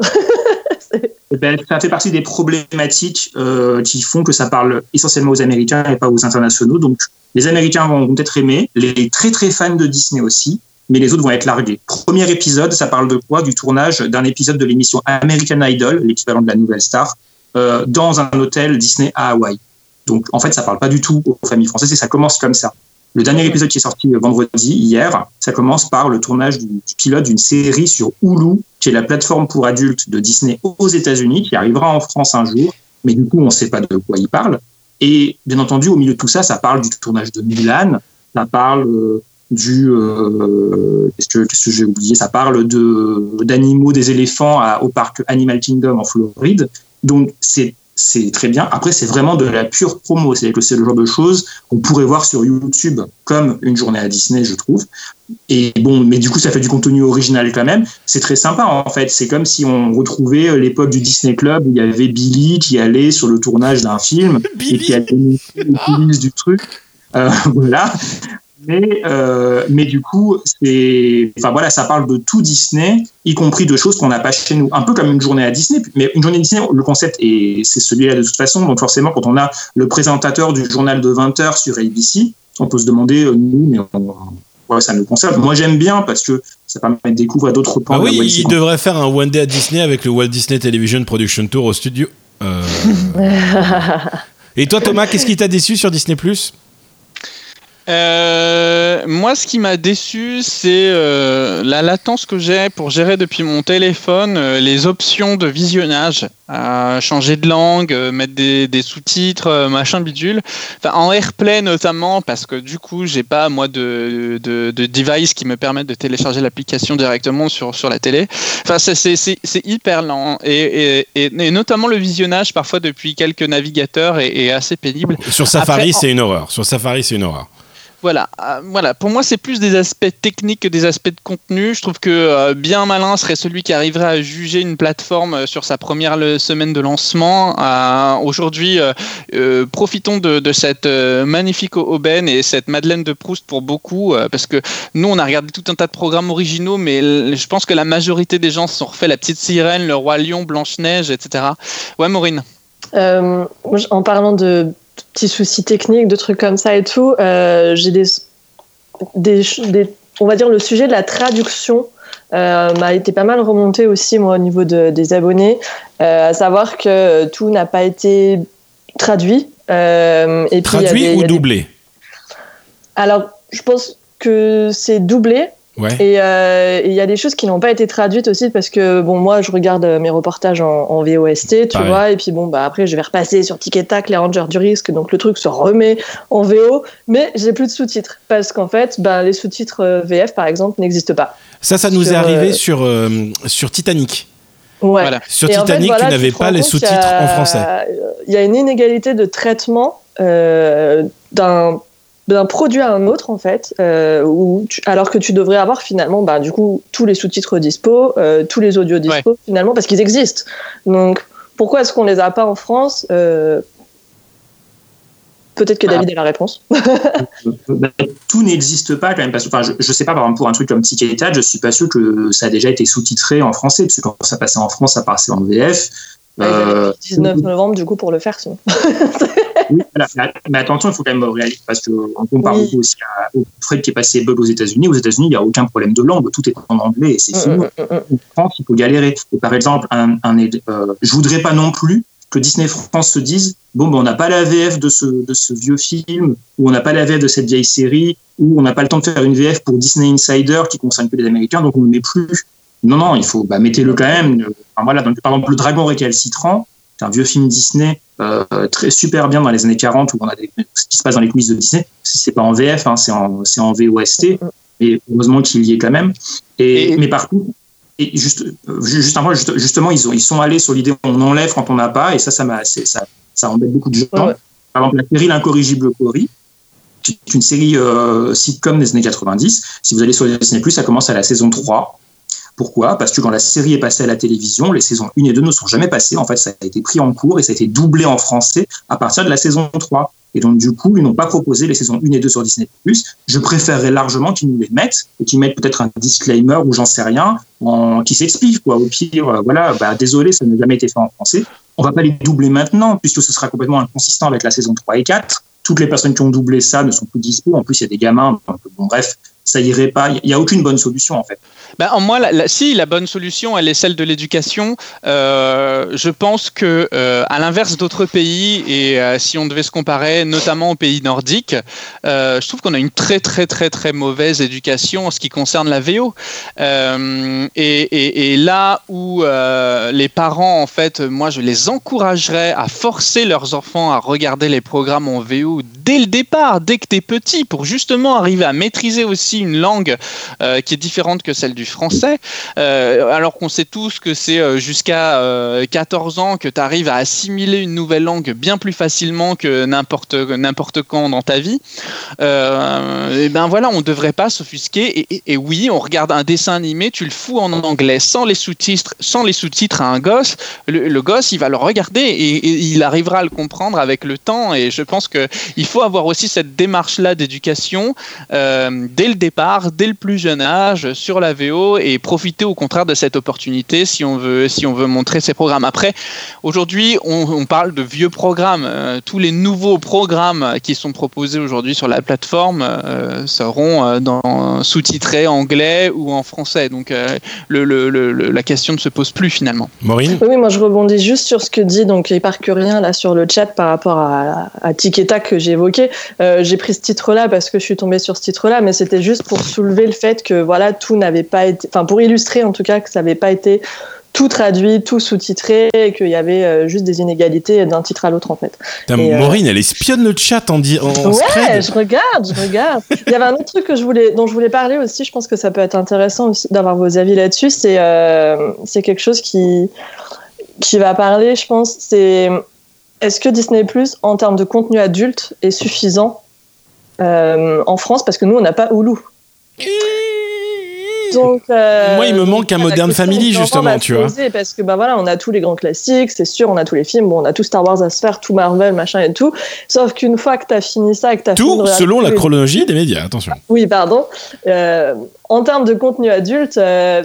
Eh ben, ça fait partie des problématiques euh, qui font que ça parle essentiellement aux Américains et pas aux internationaux. Donc, les Américains vont, peut-être aimer, les très très fans de Disney aussi, mais les autres vont être largués. Premier épisode, ça parle de quoi? Du tournage d'un épisode de l'émission American Idol, l'équivalent de la Nouvelle Star, euh, dans un hôtel Disney à Hawaï. Donc, en fait, ça parle pas du tout aux familles françaises et ça commence comme ça. Le dernier épisode qui est sorti vendredi, hier, ça commence par le tournage du, pilote d'une série sur Hulu, qui est la plateforme pour adultes de Disney aux États-Unis, qui arrivera en France un jour. Mais du coup, on ne sait pas de quoi il parle. Et bien entendu, au milieu de tout ça, ça parle du tournage de Mulan, ça parle euh, du euh, qu'est-ce que, j'ai oublié ça parle d'animaux des éléphants au parc Animal Kingdom en Floride donc c'est c'est très bien. Après, c'est vraiment de la pure promo. C'est-à-dire que c'est le genre de choses qu'on pourrait voir sur YouTube comme une journée à Disney, je trouve. Et bon, mais du coup, ça fait du contenu original quand même. C'est très sympa, en fait. C'est comme si on retrouvait l'époque du Disney Club où il y avait Billy qui allait sur le tournage d'un film et qui allait coulisses du truc. Euh, voilà. Mais, euh, mais du coup, c'est, enfin voilà, ça parle de tout Disney, y compris de choses qu'on n'a pas chez nous. Un peu comme une journée à Disney. Mais une journée à Disney, le concept est, c'est celui-là de toute façon. Donc forcément, quand on a le présentateur du journal de 20 heures sur ABC, on peut se demander, euh, nous, mais on, ça nous concerne. Moi, j'aime bien parce que ça permet de découvrir d'autres points. Ah oui, il devrait faire un One Day à Disney avec le Walt Disney Television Production Tour au studio. Euh. Et toi, Thomas, qu'est-ce qui t'a déçu sur Disney Plus? Euh, moi, ce qui m'a déçu, c'est euh, la latence que j'ai pour gérer depuis mon téléphone euh, les options de visionnage, changer de langue, mettre des, sous-titres, machin bidule. Enfin, en AirPlay notamment, parce que du coup, j'ai pas moi de, de, device qui me permette de télécharger l'application directement sur, sur la télé. Enfin, c'est hyper lent et, et, notamment le visionnage parfois depuis quelques navigateurs est, assez pénible. Sur Safari, c'est une horreur. Sur Safari, c'est une horreur. Voilà, euh, voilà. Pour moi, c'est plus des aspects techniques que des aspects de contenu. Je trouve que euh, bien malin serait celui qui arriverait à juger une plateforme euh, sur sa première semaine de lancement. Aujourd'hui, profitons de, cette magnifique aubaine et cette Madeleine de Proust pour beaucoup, parce que nous, on a regardé tout un tas de programmes originaux, mais je pense que la majorité des gens se sont refait La Petite Sirène, Le Roi Lion, Blanche Neige, etc. Ouais, Maureen. en parlant de petits soucis techniques, de trucs comme ça et tout, euh, j'ai des, des, on va dire le sujet de la traduction euh, m'a été pas mal remonté aussi moi au niveau de, des abonnés, euh, à savoir que tout n'a pas été traduit. et traduit ou doublé? Alors, je pense que c'est doublé, euh, et il y a des choses qui n'ont pas été traduites aussi parce que bon moi je regarde euh, mes reportages en, VOST, tu vois, et puis bon bah après je vais repasser sur Tic Tac, les Rangers du risque, donc le truc se remet en VO, mais j'ai plus de sous-titres parce qu'en fait bah, les sous-titres euh, VF par exemple n'existent pas. Ça ça nous est arrivé sur sur Titanic. Ouais. Sur Titanic, tu n'avais pas les sous-titres en français. Il y a une inégalité de traitement d'un d'un produit à un autre en fait, euh, alors que tu devrais avoir finalement, bah, du coup, tous les sous-titres dispo, euh, tous les audios dispo finalement, parce qu'ils existent. Donc, pourquoi est-ce qu'on les a pas en France euh, Peut-être que David a la réponse. Tout n'existe pas quand même. Parce que, enfin, je, ne sais pas, par exemple, pour un truc comme Ticket je suis pas sûr que ça a déjà été sous-titré en français, parce que quand ça passait en France, ça passait en VF. Le 19 novembre, du coup, pour le faire, sinon. oui, mais attention, il faut quand même réaliser, parce qu'on compare beaucoup aussi au Fred qui est passé bug aux États-Unis. Aux États-Unis, il n'y a aucun problème de langue, tout est en anglais et c'est mm, fini. Mm, mm, en France, il faut galérer. Et par exemple, un, un euh, je voudrais pas non plus que Disney France se dise bon, ben, on n'a pas la VF de ce, de ce vieux film, ou on n'a pas la VF de cette vieille série, ou on n'a pas le temps de faire une VF pour Disney Insider qui concerne que les Américains, donc on ne met plus. Non, non, il faut bah, mettez-le quand même. Enfin, voilà, donc, par exemple, Le Dragon récalcitrant, c'est un vieux film Disney euh, très super bien dans les années 40 où on a des, ce qui se passe dans les coulisses de Disney. C'est pas en VF, hein, c'est en, en VOST. Et heureusement qu'il y est quand même. Et, mais par contre, et juste, juste, justement, ils, ont, ils sont allés sur l'idée on enlève quand on n'a pas, et ça, ça, ça, ça embête beaucoup de gens. Par exemple, la série L'incorrigible Cory, qui est une série euh, sitcom des années 90. Si vous allez sur Disney+, ça commence à la saison 3. Pourquoi? Parce que quand la série est passée à la télévision, les saisons 1 et 2 ne sont jamais passées. En fait, ça a été pris en cours et ça a été doublé en français à partir de la saison 3. Et donc, du coup, ils n'ont pas proposé les saisons 1 et 2 sur Disney+. Je préférerais largement qu'ils nous les mettent et qu'ils mettent peut-être un disclaimer ou j'en sais rien, en, qui s'explique. Au pire, euh, voilà, bah, désolé, ça n'a jamais été fait en français. On va pas les doubler maintenant, puisque ce sera complètement inconsistant avec la saison 3 et 4. Toutes les personnes qui ont doublé ça ne sont plus dispo. En plus, il y a des gamins. bon, bref, ça irait pas. Il n'y a aucune bonne solution en fait. Ben, moi, la, si la bonne solution, elle est celle de l'éducation, euh, je pense que euh, à l'inverse d'autres pays, et euh, si on devait se comparer notamment aux pays nordiques, je trouve qu'on a une très très très très mauvaise éducation en ce qui concerne la VO. Et, et, là où les parents, en fait, moi, je les encouragerais à forcer leurs enfants à regarder les programmes en VO dès le départ, dès que tu es petit, pour justement arriver à maîtriser aussi une langue qui est différente que celle du français, euh, alors qu'on sait tous que c'est euh, jusqu'à 14 euh, ans que tu arrives à assimiler une nouvelle langue bien plus facilement que n'importe n'importe quand dans ta vie. et ben voilà, on devrait pas s'offusquer. Et, oui, on regarde un dessin animé, tu le fous en anglais sans les sous-titres, sans les sous-titres à un gosse, le, gosse il va le regarder et, il arrivera à le comprendre avec le temps. Et je pense que il faut avoir aussi cette démarche là d'éducation dès le départ, dès le plus jeune âge sur la VO et profiter au contraire de cette opportunité si on veut, si on veut montrer ces programmes. Après, aujourd'hui, on, parle de vieux programmes. Euh, tous les nouveaux programmes qui sont proposés aujourd'hui sur la plateforme euh, seront euh, dans, sous-titrés anglais ou en français. Donc le, la question ne se pose plus finalement. Maureen Oui, moi je rebondis juste sur ce que dit donc rien là sur le chat par rapport à, à Tiketa que j'ai évoqué. j'ai pris ce titre-là parce que je suis tombée sur ce titre-là, mais c'était juste pour soulever le fait que voilà tout n'avait pas enfin pour illustrer en tout cas que ça n'avait pas été tout traduit, tout sous-titré, et qu'il y avait euh, juste des inégalités d'un titre à l'autre en fait. Euh, Maureen, elle espionne le chat en disant. Ouais, je regarde, je regarde. Il y avait un autre truc que je voulais, dont je voulais parler aussi. Je pense que ça peut être intéressant aussi d'avoir vos avis là-dessus. C'est euh, c'est quelque chose qui qui va parler, je pense. C'est est-ce que Disney Plus en termes de contenu adulte est suffisant en France parce que nous on n'a pas Hulu. Euh, Moi, il me manque un Modern Family, justement, tu vois. Parce que, bah voilà, on a tous les grands classiques, c'est sûr, on a tous les films, bon, on a tout Star Wars à se faire, tout Marvel, machin et tout. Sauf qu'une fois que tu as fini ça, que tu as Tout selon la chronologie des médias, attention. Oui, pardon. Euh, en termes de contenu adulte, euh,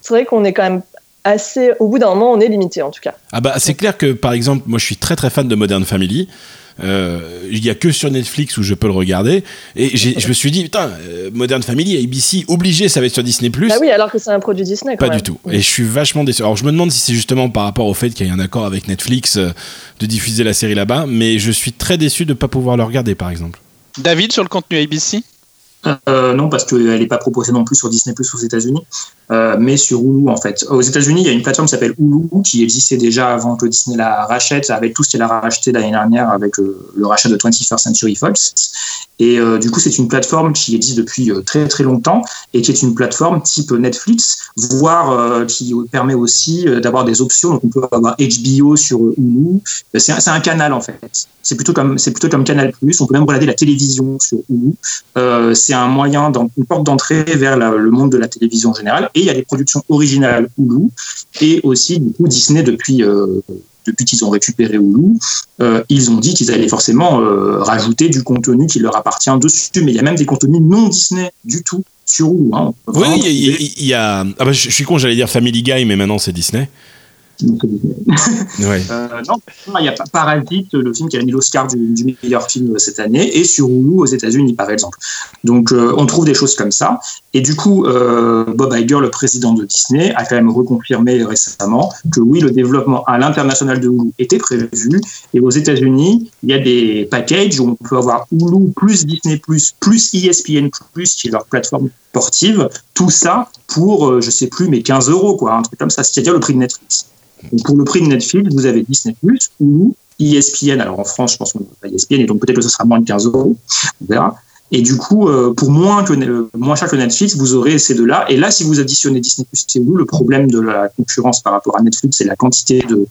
c'est vrai qu'on est quand même assez. Au bout d'un moment, on est limité, en tout cas. Ah, bah, c'est clair que, par exemple, moi, je suis très, très fan de Modern Family. Euh, il y a que sur Netflix où je peux le regarder. Et je me suis dit, putain, euh, Modern Family, ABC, obligé, ça va être sur Disney+. Bah oui, alors que c'est un produit Disney. Pas du tout. Et je suis vachement déçu. Alors je me demande si c'est justement par rapport au fait qu'il y ait un accord avec Netflix euh, de diffuser la série là-bas, mais je suis très déçu de ne pas pouvoir le regarder, par exemple. David, sur le contenu ABC euh, non, parce qu'elle n'est pas proposée non plus sur Disney Plus aux États-Unis, euh, mais sur Hulu en fait. Aux États-Unis, il y a une plateforme qui s'appelle Hulu qui existait déjà avant que Disney la rachète, avec tout ce qu'elle a racheté l'année dernière avec le, rachat de 21st Century Fox. Et euh, du coup, c'est une plateforme qui existe depuis très très longtemps et qui est une plateforme type Netflix, voire qui permet aussi d'avoir des options. Donc, on peut avoir HBO sur Hulu. C'est un, un, canal en fait. C'est plutôt comme c'est plutôt comme Canal Plus. On peut même regarder la télévision sur Hulu. c'est un moyen, une porte d'entrée vers le monde de la télévision en général. Et il y a des productions originales Hulu et aussi du coup Disney depuis euh, depuis qu'ils ont récupéré Hulu, euh, ils ont dit qu'ils allaient forcément euh, rajouter du contenu qui leur appartient dessus. Mais il y a même des contenus non Disney du tout sur Hulu. Hein. Oui, il y, a. Ah bah, je suis con, j'allais dire Family Guy, mais maintenant c'est Disney. Euh, non, il y a Parasite, le film qui a mis l'Oscar du, meilleur film cette année, et sur Hulu aux États-Unis, par exemple. Donc, euh, on trouve des choses comme ça. Et du coup, euh, Bob Iger, le président de Disney, a quand même reconfirmé récemment que oui, le développement à l'international de Hulu était prévu. Et aux États-Unis, il y a des packages où on peut avoir Hulu plus Disney plus plus ESPN plus, qui est leur plateforme sportive. Tout ça pour, je sais plus, mais 15 euros, quoi, un truc comme ça, c'est-à-dire le prix de Netflix pour le prix de Netflix, vous avez Disney+, ou ESPN. Alors en France, je pense qu'on n'a ESPN, et donc peut-être que ce sera moins de 15 euros. On verra. Et du coup, euh, pour moins, que, euh, moins cher que Netflix, vous aurez ces deux-là. Et là, si vous additionnez Disney Plus et Hulu, le problème de la concurrence par rapport à Netflix et la quantité de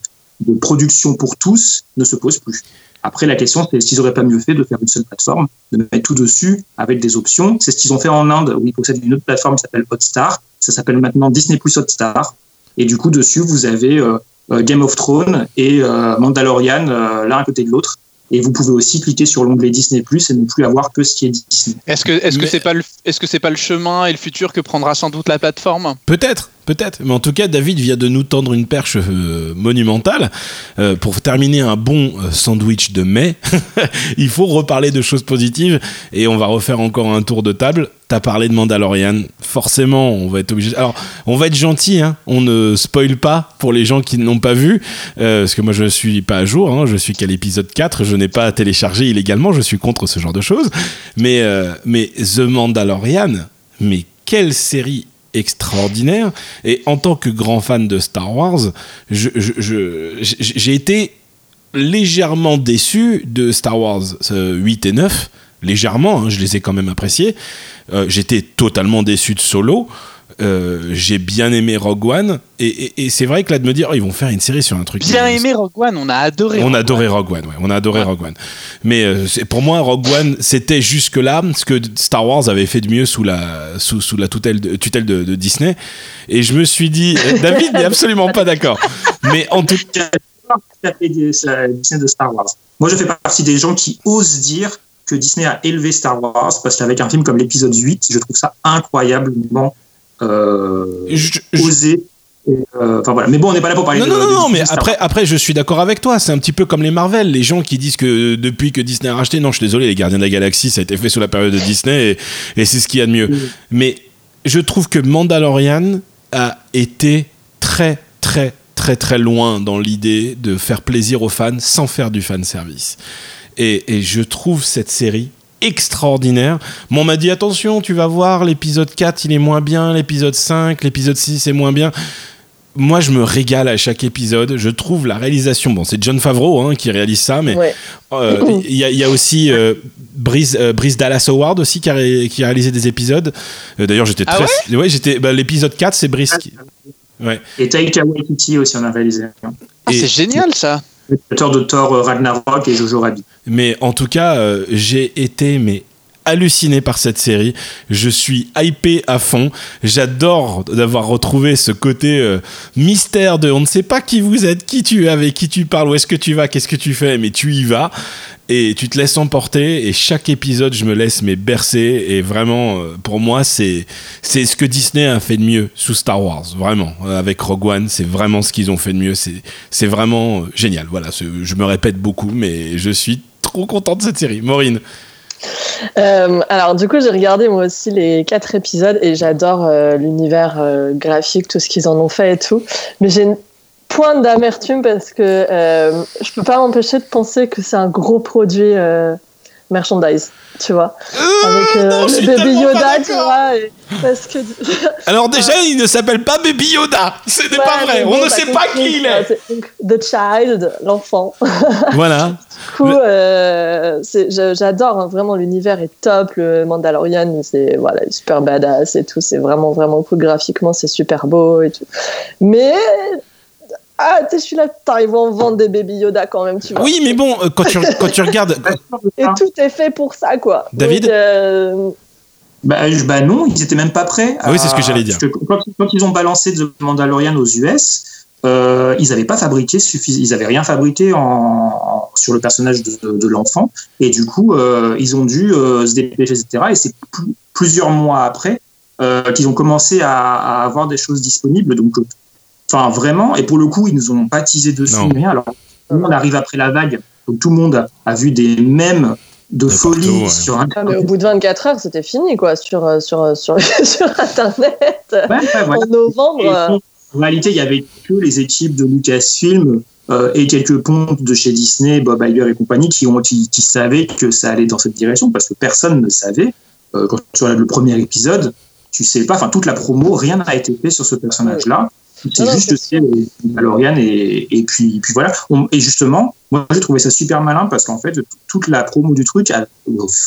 production pour tous ne se pose plus. Après, la question, c'est s'ils n'auraient pas mieux fait de faire une seule plateforme, de mettre tout dessus avec des options. C'est ce qu'ils ont fait en Inde, où ils possèdent une autre plateforme qui s'appelle Hotstar. Ça s'appelle maintenant Disney Plus Hotstar. Et du coup, dessus, vous avez euh, euh, Game of Thrones et euh, Mandalorian l'un à côté de l'autre et vous pouvez aussi cliquer sur l'onglet Disney Plus et ne plus avoir que ce qui est Disney. Est-ce que est-ce que c'est pas le est-ce que c'est pas le chemin et le futur que prendra sans doute la plateforme? Peut-être. Peut-être. Mais en tout cas, David vient de nous tendre une perche euh, monumentale. Euh, pour terminer un bon euh, sandwich de mai, il faut reparler de choses positives et on va refaire encore un tour de table. T'as parlé de Mandalorian, forcément, on va être obligé. Alors, on va être gentil, hein. on ne spoil pas pour les gens qui n'ont pas vu, parce que moi je suis pas à jour, hein. je suis qu'à l'épisode 4, je n'ai pas à télécharger illégalement, je suis contre ce genre de choses. Mais, mais The Mandalorian, mais quelle série extraordinaire. Et en tant que grand fan de Star Wars, j'ai été légèrement déçu de Star Wars 8 et 9. Légèrement, hein, je les ai quand même appréciés. Euh, j'étais totalement déçu de Solo. Euh, j'ai bien aimé Rogue One. Et, c'est vrai que là de me dire oh, ils vont faire une série sur un truc bien aimé Rogue One on a adoré on a adoré Rogue One on a adoré Rogue One. Mais euh, pour moi Rogue One c'était jusque là ce que Star Wars avait fait de mieux sous la sous, sous la tutelle de, tutelle de, Disney. Et je me suis dit euh, David n'est absolument pas d'accord. Mais en tout cas Disney de Star Wars. Moi je fais partie des gens qui osent dire que Disney a élevé Star Wars parce qu'avec un film comme l'épisode 8 je trouve ça incroyablement euh, oser. Euh, enfin voilà. Mais bon, on n'est pas là pour parler non, de. Non, non, non, mais après, après, je suis d'accord avec toi. C'est un petit peu comme les Marvel. Les gens qui disent que depuis que Disney a racheté, non, je suis désolé, les Gardiens de la Galaxie, ça a été fait sous la période de Disney et, c'est ce qu'il y a de mieux. Mais je trouve que Mandalorian a été très, très, très, très loin dans l'idée de faire plaisir aux fans sans faire du fan service. Et, et je trouve cette série extraordinaire. Bon, on m'a dit attention, tu vas voir, l'épisode 4 il est moins bien, l'épisode 5, l'épisode 6 est moins bien. Moi, je me régale à chaque épisode. Je trouve la réalisation. Bon, c'est John Favreau hein, qui réalise ça, mais euh, il y, a aussi euh, euh, Brice, Dallas Howard aussi qui a, réalisé des épisodes. D'ailleurs, j'étais ah très. ouais, j'étais. Bah, l'épisode 4, c'est Brice. Qui... Ouais. Et Taika Waititi aussi en a réalisé. Ah, c'est génial ça l'auteur de euh, Ragnarok et Jojo Rabbit. Mais en tout cas, euh, j'ai été mais halluciné par cette série. Je suis hypé à fond. J'adore d'avoir retrouvé ce côté euh, mystère de on ne sait pas qui vous êtes, qui tu es, avec qui tu parles, où est-ce que tu vas, qu'est-ce que tu fais, mais tu y vas et tu te laisses emporter et chaque épisode je me laisse mais bercer. Et vraiment euh, pour moi c'est c'est ce que Disney a fait de mieux sous Star Wars. Vraiment. Euh, avec Rogue One c'est vraiment ce qu'ils ont fait de mieux. C'est c'est vraiment génial. Voilà je me répète beaucoup mais je suis trop content de cette série. Maureen. Euh, alors du coup j'ai regardé moi aussi les quatre épisodes et j'adore euh, l'univers euh, graphique, tout ce qu'ils en ont fait et tout. Mais j'ai une pointe d'amertume parce que je peux pas m'empêcher de penser que c'est un gros produit merchandise, tu vois. Euh, Avec euh, le Baby Yoda, tu vois. parce que... Alors déjà, il ne s'appelle pas Baby Yoda. Ce n'est pas vrai. On ne sait pas qui il est. The Child, l'enfant. Voilà. du coup, euh, j'adore hein, vraiment l'univers est top. Le Mandalorian, c'est voilà, super badass et tout. C'est vraiment vraiment cool graphiquement, c'est super beau et tout. Mais ah, tu je suis là, t'arrives à en vendre des baby Yoda quand même, tu vois. Oui, mais bon, euh, quand, tu, quand tu regardes. Et tout est fait pour ça, quoi. David? euh, bah, bah, non, ils étaient même pas prêts. oui, c'est ce que j'allais dire. Quand, ils ont balancé The Mandalorian aux US, euh, ils n'avaient pas fabriqué ils n'avaient rien fabriqué en, sur le personnage de, l'enfant, et du coup, ils ont dû se dépêcher, etc. Et c'est plusieurs mois après qu'ils ont commencé à, à, avoir des choses disponibles. Donc, Enfin, vraiment. Et pour le coup, ils nous ont pas teasé dessus, rien. Alors, tout le monde arrive après la vague. Donc, tout le monde a vu des mèmes de, folie sur Internet. Ah, mais au bout de 24 heures, c'était fini, quoi, sur, euh, sur, euh, sur, sur Internet. En novembre. en réalité, il y avait que les équipes de Lucasfilm euh, et quelques pontes de chez Disney, Bob Iger et compagnie, qui, ont, qui, savaient que ça allait dans cette direction, parce que personne ne savait. quand tu regardes le premier épisode, tu sais pas, enfin, toute la promo, rien n'a été fait sur ce personnage-là. C'est juste ciel et, et, puis, puis voilà. et justement, moi j'ai trouvé ça super malin parce qu'en fait, toute la promo du truc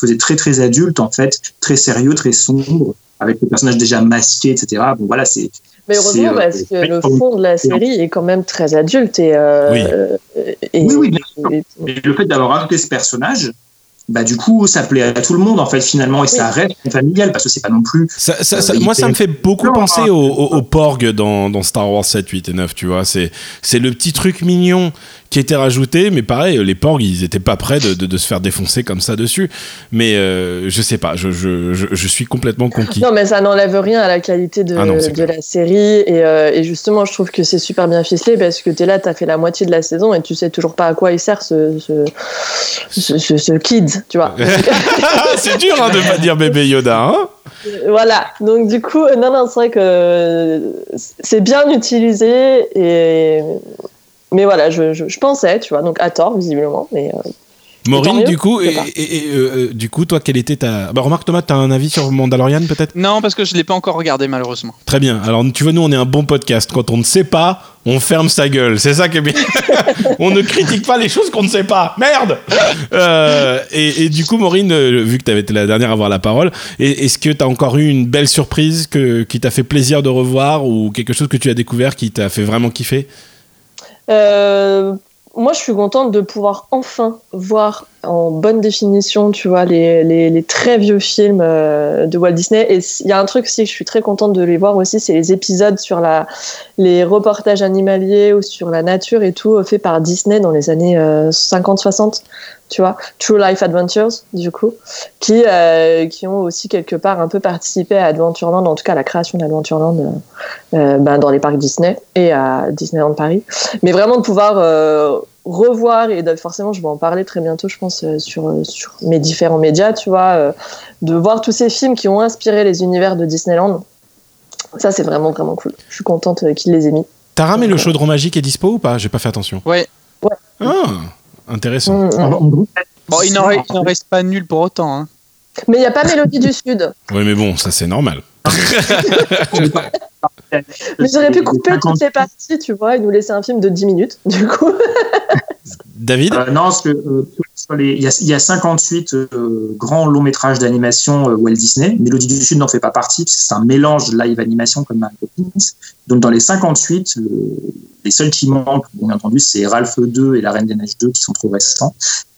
faisait très très adulte en fait, très sérieux, très sombre, avec le personnage déjà masqué, etc. Bon voilà, c'est. Mais heureusement, euh, parce que le fond de la série est quand même très adulte et. Euh, oui. oui, oui, bien sûr. Et le fait d'avoir rajouté ce personnage, bah du coup ça plaît à tout le monde en fait finalement et ça reste familial parce que c'est pas non plus ça, ça, euh, moi ça me fait beaucoup penser hein. au, au, Porg dans, dans, Star Wars 7 8 et 9 tu vois. C'est c'est le petit truc mignon qui était rajouté mais pareil les Porgs ils étaient pas prêts de, de, se faire défoncer comme ça dessus. Mais euh, je sais pas je, je, je, suis complètement conquis. Non mais ça n'enlève rien à la qualité de, ah de la série et, euh, et, justement je trouve que c'est super bien ficelé parce que tu es là tu as fait la moitié de la saison et tu sais toujours pas à quoi il sert ce, ce, ce, ce kid tu vois. c'est dur hein, de pas dire bébé Yoda. Hein voilà, donc du coup, non, non, c'est vrai que c'est bien utilisé, et... mais voilà, je, je, pensais, tu vois, donc à tort, visiblement, mais. Euh, Maureen, du coup, et, et, euh, euh, du coup, toi, quel était ta. Bah, remarque, Thomas, t'as un avis sur Mandalorian, peut-être? Non, parce que je l'ai pas encore regardé, malheureusement. Très bien. Alors, tu vois, nous, on est un bon podcast. Quand on ne sait pas, on ferme sa gueule. C'est ça qui est bien. on ne critique pas les choses qu'on ne sait pas. Merde euh, et, du coup, Maureen, vu que tu avais été la dernière à avoir la parole, est-ce que tu as encore eu une belle surprise que, qui t'a fait plaisir de revoir ou quelque chose que tu as découvert qui t'a fait vraiment kiffer? Euh, moi, je suis contente de pouvoir enfin voir en bonne définition, tu vois, les, très vieux films euh, de Walt Disney. Et il y a un truc aussi que je suis très contente de les voir aussi, c'est les épisodes sur la, les reportages animaliers ou sur la nature et tout, fait par Disney dans les années 50-60. Tu vois, True Life Adventures, du coup, qui, euh, qui ont aussi quelque part un peu participé à Adventureland, en tout cas à la création d'Adventureland euh, euh, ben, dans les parcs Disney et à Disneyland Paris. Mais vraiment de pouvoir euh, revoir, et forcément je vais en parler très bientôt, je pense, sur, sur mes différents médias, tu vois, de voir tous ces films qui ont inspiré les univers de Disneyland. Ça, c'est vraiment, vraiment cool. Je suis contente qu'il les ait mis. T'as ramé le chaudron magique est dispo ou pas? J'ai pas fait attention. Ouais. Ouais. Ah. Intéressant. Mm, mm. Bon, il n'en reste, pas nul pour autant. Hein. Mais il n'y a pas Mélodie du Sud. Oui, mais bon, ça c'est normal. mais j'aurais pu couper toutes ces parties, tu vois, et nous laisser un film de 10 minutes, du coup. David euh, Non, parce que euh, il, y a, 58 euh, grands longs métrages d'animation Walt Disney. Mélodie du Sud n'en fait pas partie, c'est un mélange live animation comme Mary Poppins. Donc dans les 58, les seuls qui manquent, bien entendu, c'est Ralph 2 et La Reine des Neiges 2 qui sont trop récents.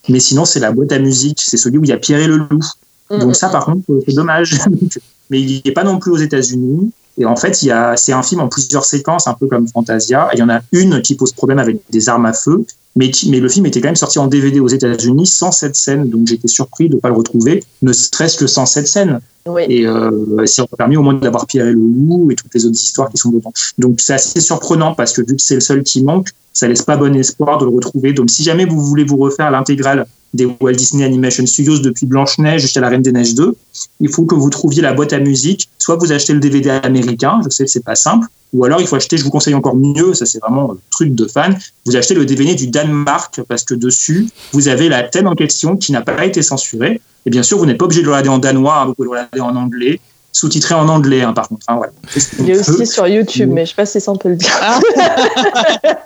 Mais sinon, c'est la boîte à musique, c'est celui où il y a Pierre et le Loup. Mm, Donc ça, par contre, c'est dommage. Mais il n'est pas non plus aux États-Unis. Et en fait, c'est un film en plusieurs séquences, un peu comme Fantasia. il y en a une qui pose problème avec des armes à feu. Mais, le film était quand même sorti en DVD aux États-Unis sans cette scène. Donc j'étais surpris de ne pas le retrouver, ne serait-ce que sans cette scène. Et euh, ça a permis au moins d'avoir Pierre et le loup et toutes les autres histoires qui sont dedans. Donc c'est assez surprenant parce que vu que c'est le seul qui manque, ça laisse pas bon espoir de le retrouver. Donc si jamais vous voulez vous refaire l'intégrale des Walt Disney Animation Studios depuis Blanche-Neige jusqu'à La Reine des Neiges 2, il faut que vous trouviez la boîte à musique. Soit vous achetez le DVD américain, je sais que c'est pas simple, ou alors il faut acheter, je vous conseille encore mieux, ça c'est vraiment un truc de fan, vous achetez le DVD du Danemark parce que dessus, vous avez la thème en question qui n'a pas été censurée. Et bien sûr, vous n'êtes pas obligé de le regarder en danois, vous pouvez le regarder en anglais, sous-titré en anglais, hein, par contre. Hein, Il est aussi sur YouTube, mais je ne sais pas si ça on peut le dire. Ah.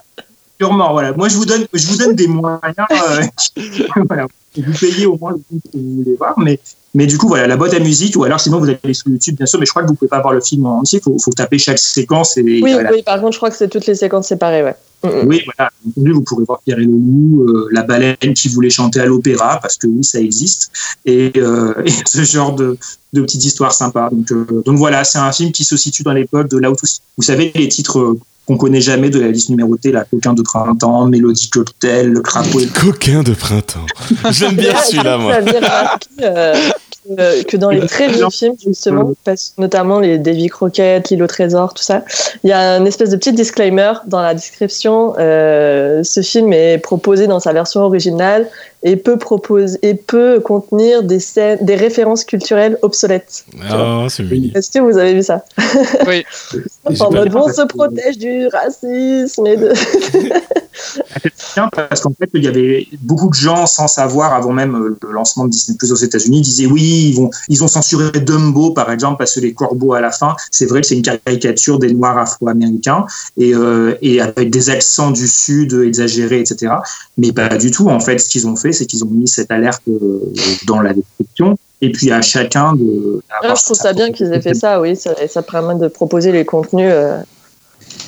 Sûrement, voilà. Moi, je vous donne, je vous donne des moyens. Euh, voilà. Vous payez au moins le film que vous voulez voir, mais mais du coup, voilà, la boîte à musique, ou alors sinon vous allez sur YouTube, bien sûr, mais je crois que vous pouvez pas voir le film en entier, il faut, faut, taper chaque séquence. Et, oui, oui, par contre, je crois que c'est toutes les séquences séparées, ouais. Mm. Oui, voilà. Vous pourrez voir Pierre et le loup, euh, la baleine qui voulait chanter à l'opéra, parce que oui, ça existe, et, euh, et ce genre de, de petites histoires sympas. Donc, euh, donc voilà, c'est un film qui se situe dans l'époque de là où, vous savez, les titres qu'on connaît jamais de la liste numérotée, la coquin de printemps, Mélodie Cocktail, le crapaud. Le coquin de printemps. J'aime bien celui-là, moi. Euh, que dans les très vieux films, justement, notamment les Davy Crockett, L'île au trésor, tout ça, il y a une espèce de petit disclaimer dans la description. Euh, ce film est proposé dans sa version originale et peut, proposer, et peut contenir des, scènes, des références culturelles obsolètes. Ah, c'est Est-ce que vous avez vu ça? Oui. en mode, on se protège du racisme et de... parce qu'en fait, il y avait beaucoup de gens sans savoir, avant même euh, le lancement de Disney Plus aux États-Unis, disaient oui, ils, vont, ils ont censuré Dumbo, par exemple, parce que les corbeaux à la fin, c'est vrai que c'est une caricature des Noirs afro-américains et, euh, et avec des accents du Sud exagérés, etc. Mais pas du tout. En fait, ce qu'ils ont fait, c'est qu'ils ont mis cette alerte euh, dans la description et puis à chacun de. Ah, je trouve ça bien qu'ils aient fait ça, oui, ça, ça permet de proposer les contenus.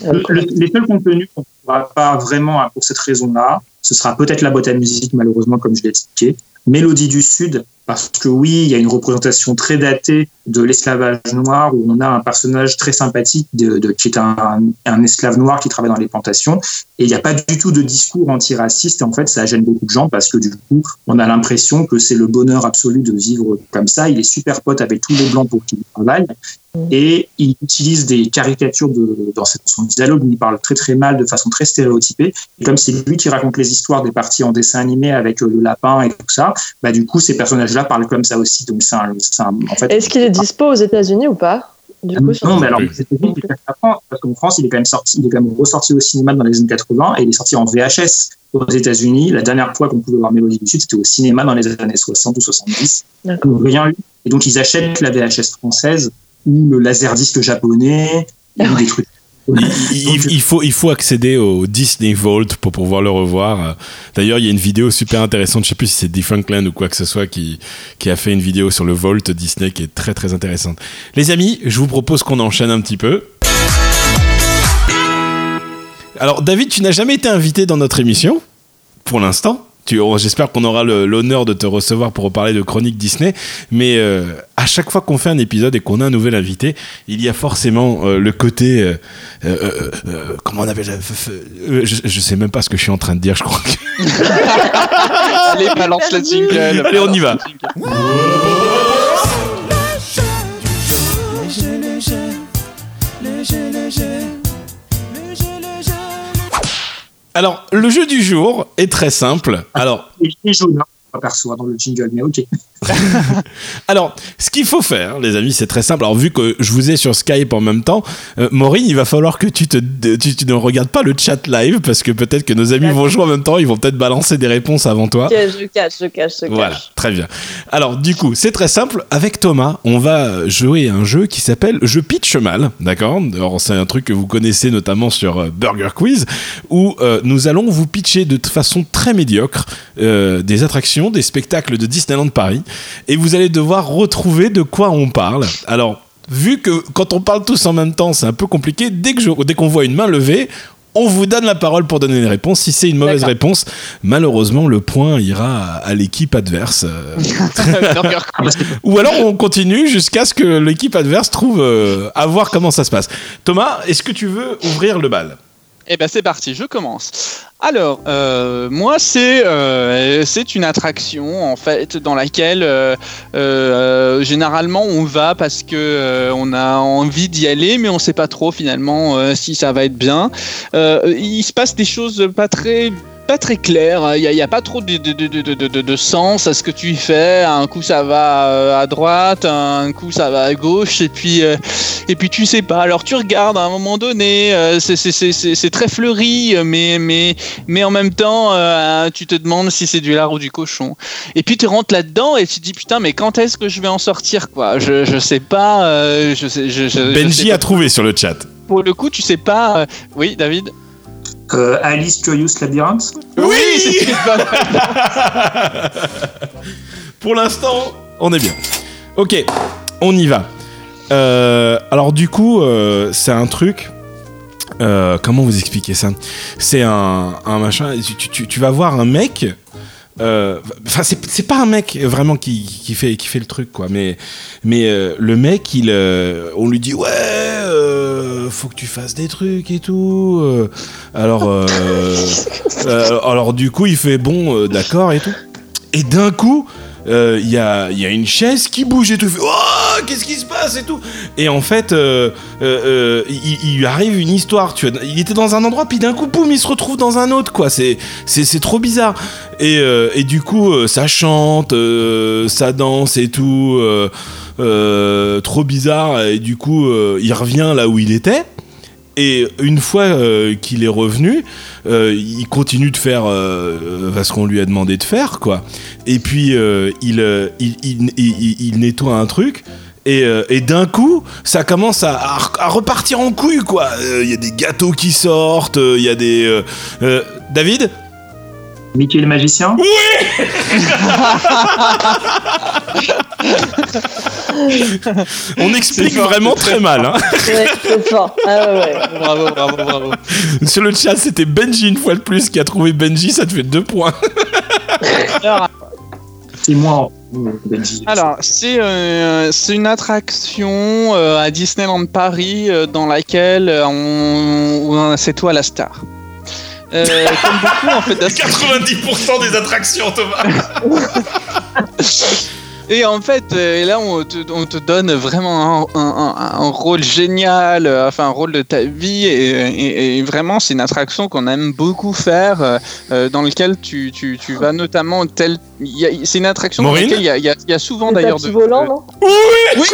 Les seuls contenus pas vraiment pour cette raison-là. Ce sera peut-être la boîte à musique, malheureusement, comme je l'ai expliqué. Mélodie du Sud, parce que oui, il y a une représentation très datée de l'esclavage noir où on a un personnage très sympathique qui est un, esclave noir qui travaille dans les plantations et il n'y a pas du tout de discours antiraciste et en fait ça gêne beaucoup de gens parce que du coup on a l'impression que c'est le bonheur absolu de vivre comme ça il est super pote avec tous les blancs pour qui il travaille et il utilise des caricatures dans son dialogue il parle très très mal de façon très stéréotypée et comme c'est lui qui raconte les histoires des parties en dessin animé avec le lapin et tout ça bah du coup ces personnages là parle comme ça aussi. Donc c'est en fait. Est-ce qu'il est dispo aux États-Unis ou pas du coup, non, mais alors parce qu'en France, il est quand même sorti, il est quand même ressorti au cinéma dans les années 80 et il est sorti en VHS aux États-Unis. La dernière fois qu'on pouvait voir Mélodie du Sud, c'était au cinéma dans les années 60 ou 70. Rien eu. Et donc ils achètent la VHS française ou le laserdisc japonais ou des trucs il, faut, il faut accéder au Disney Vault pour pouvoir le revoir. D'ailleurs, il y a une vidéo super intéressante, je sais plus si c'est Differentland ou quoi que ce soit, qui, qui a fait une vidéo sur le Vault Disney qui est très très intéressante. Les amis, je vous propose qu'on enchaîne un petit peu. Alors, David, tu n'as jamais été invité dans notre émission, pour l'instant. J'espère qu'on aura l'honneur de te recevoir pour reparler de Chronique Disney. Mais euh, à chaque fois qu'on fait un épisode et qu'on a un nouvel invité, il y a forcément euh, le côté. Euh, comment on appelle je, je, sais même pas ce que je suis en train de dire, je crois. Allez, balance la jingle. Allez, on y va. Alors, le jeu du jour est très simple. Alors, hein, perçoit dans le jingle, mais ok. Alors, ce qu'il faut faire, les amis, c'est très simple. Alors, vu que je vous ai sur Skype en même temps, euh, Maureen, il va falloir que tu, te, tu, ne regardes pas le chat live parce que peut-être que nos amis vont jouer en même temps, ils vont peut-être balancer des réponses avant toi. je cache, je cache, je cache. Voilà, très bien. Alors, du coup, c'est très simple. Avec Thomas, on va jouer un jeu qui s'appelle Je pitch mal, d'accord? Alors, c'est un truc que vous connaissez notamment sur euh, Burger Quiz, où euh, nous allons vous pitcher de façon très médiocre des attractions, des spectacles de Disneyland Paris et vous allez devoir retrouver de quoi on parle. Alors, vu que quand on parle tous en même temps, c'est un peu compliqué, dès qu'on dès qu'on voit une main levée, on vous donne la parole pour donner une réponse. Si c'est une mauvaise réponse, malheureusement, le point ira à, l'équipe adverse. Ou alors on continue jusqu'à ce que l'équipe adverse trouve euh, à voir comment ça se passe. Thomas, est-ce que tu veux ouvrir le bal? Eh ben c'est parti, je commence. Alors, euh, moi c'est euh, c'est une attraction en fait dans laquelle euh, généralement on va parce que on a envie d'y aller, mais on sait pas trop finalement si ça va être bien. il se passe des choses pas très pas très clair. Il n'y a, pas trop de, de, de, de, sens à ce que tu fais. Un coup ça va euh, à droite, un coup ça va à gauche, et puis euh, et puis tu sais pas. Alors tu regardes à un moment donné, euh, c'est très fleuri, mais mais mais en même temps tu te demandes si c'est du lard ou du cochon. Et puis tu rentres là-dedans et tu te dis putain mais quand est-ce que je vais en sortir quoi? Je je sais pas. je sais, je, Benji a trouvé sur le chat. Pour le coup tu sais pas. oui David? Euh, Alice Curious Labyrinth Oui, Pour l'instant, on est bien. Ok, on y va. Euh, alors du coup, euh, c'est un truc. comment vous expliquer ça? C'est un, machin. Tu, vas voir un mec. Enfin, c'est pas un mec vraiment qui, fait, qui fait le truc, quoi. Mais, mais le mec, il, on lui dit ouais euh, faut que tu fasses des trucs et tout. Euh. alors, euh, alors du coup, il fait bon, d'accord et tout. Et d'un coup, il y, a, y, a, une chaise qui bouge et tout. Oh, qu'est-ce qui se passe et tout. Et en fait, il, lui arrive une histoire. Tu vois, il était dans un endroit, puis d'un coup, boum, il se retrouve dans un autre, quoi. C'est, c'est, trop bizarre. Et, et du coup, ça chante, ça danse et tout. Euh, trop bizarre et du coup euh, il revient là où il était et une fois euh, qu'il est revenu, il continue de faire ce qu'on lui a demandé de faire, quoi. Et puis il, il, nettoie un truc. Et, d'un coup, ça commence à, à, repartir en couille, quoi. Il y a des gâteaux qui sortent, il y a des. David Mickey le magicien? Oui On explique vraiment très mal. Hein. Ouais, c'est fort. Ah ouais, Bravo, bravo, bravo. Sur le chat, c'était Benji une fois de plus qui a trouvé Benji, ça te fait deux points. C'est moi. Alors, c'est euh, c'est une attraction euh, à Disneyland Paris euh, dans laquelle on, c'est toi la star. Comme beaucoup en fait. 90% des attractions, Thomas. Et en fait, euh, là, on te, donne vraiment un, rôle génial, euh, enfin un rôle de ta vie, et, vraiment, c'est une attraction qu'on aime beaucoup faire, euh, dans lequel tu, tu, tu, vas notamment tel. C'est une attraction dans laquelle il y a, y a, souvent d'ailleurs de. volant, non? Oui. oui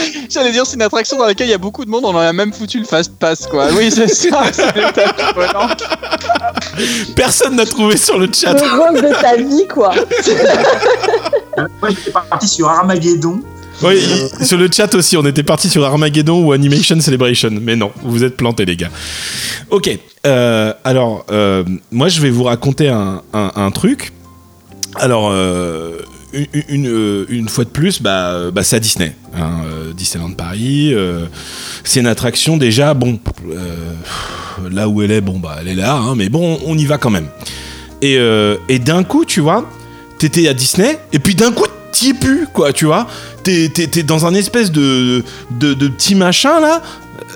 J'allais dire, c'est une attraction dans laquelle il y a beaucoup de monde, on a même foutu le fast pass, quoi. Oui, c'est ça, c'est volant. Personne n'a trouvé sur le chat. Le rôle de ta vie, quoi. Moi, j'étais parti sur Armageddon. Oui, sur le chat aussi, on était parti sur Armageddon ou Animation Celebration. Mais non, vous êtes plantés, les gars. Ok, euh, alors, euh, moi, je vais vous raconter un, un, truc. Alors, euh, une, une, fois de plus, bah, bah c'est à Disney. Hein, Disneyland Paris. c'est une attraction déjà, bon, là où elle est, bon, bah, elle est là, hein, mais bon, on y va quand même. Et, et d'un coup, tu vois, t'étais à Disney, et puis d'un coup, t'y es plus, quoi, tu vois. T'es, dans un espèce de, de, petit machin, là.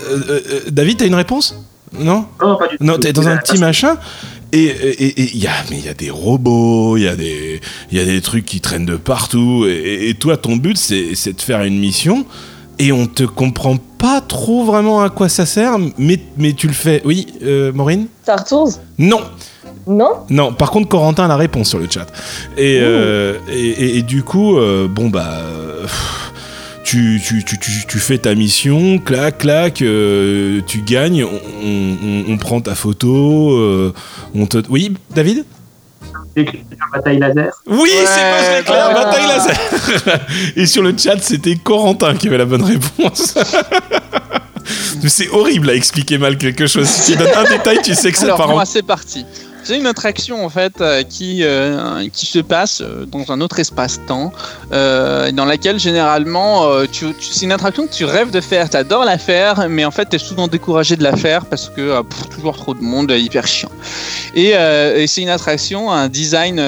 Euh, euh, euh, David, t'as une réponse? Non? Non, pas du tout. Non, t'es dans un petit machin. Et il y, a, mais y a des robots, il y, a des, y a des trucs qui traînent de partout. Et, toi, ton but, c'est, de faire une mission. Et on te comprend pas trop vraiment à quoi ça sert, mais, mais tu le fais. Oui, Maureen Star Tours Non non Non, par contre, Corentin a la réponse sur le chat. Et, euh, et, du coup, euh, bon, bah. Tu, tu, tu, tu, fais ta mission, clac, clac, euh, tu gagnes, on, prend ta photo, on te. Oui, David? Bataille laser. Oui, c'est pas clair, bataille laser. Et sur le chat, c'était Corentin qui avait la bonne réponse. c'est horrible à expliquer mal quelque chose. Si tu donnes un détail, tu sais que c'est par moi, c'est parti. C'est une attraction en fait euh, qui, euh, qui se passe euh, dans un autre espace-temps, dans laquelle généralement c'est une attraction que tu rêves de faire, tu adores la faire, mais en fait tu es souvent découragé de la faire parce que toujours trop de monde, hyper chiant. Et, c'est une attraction, un design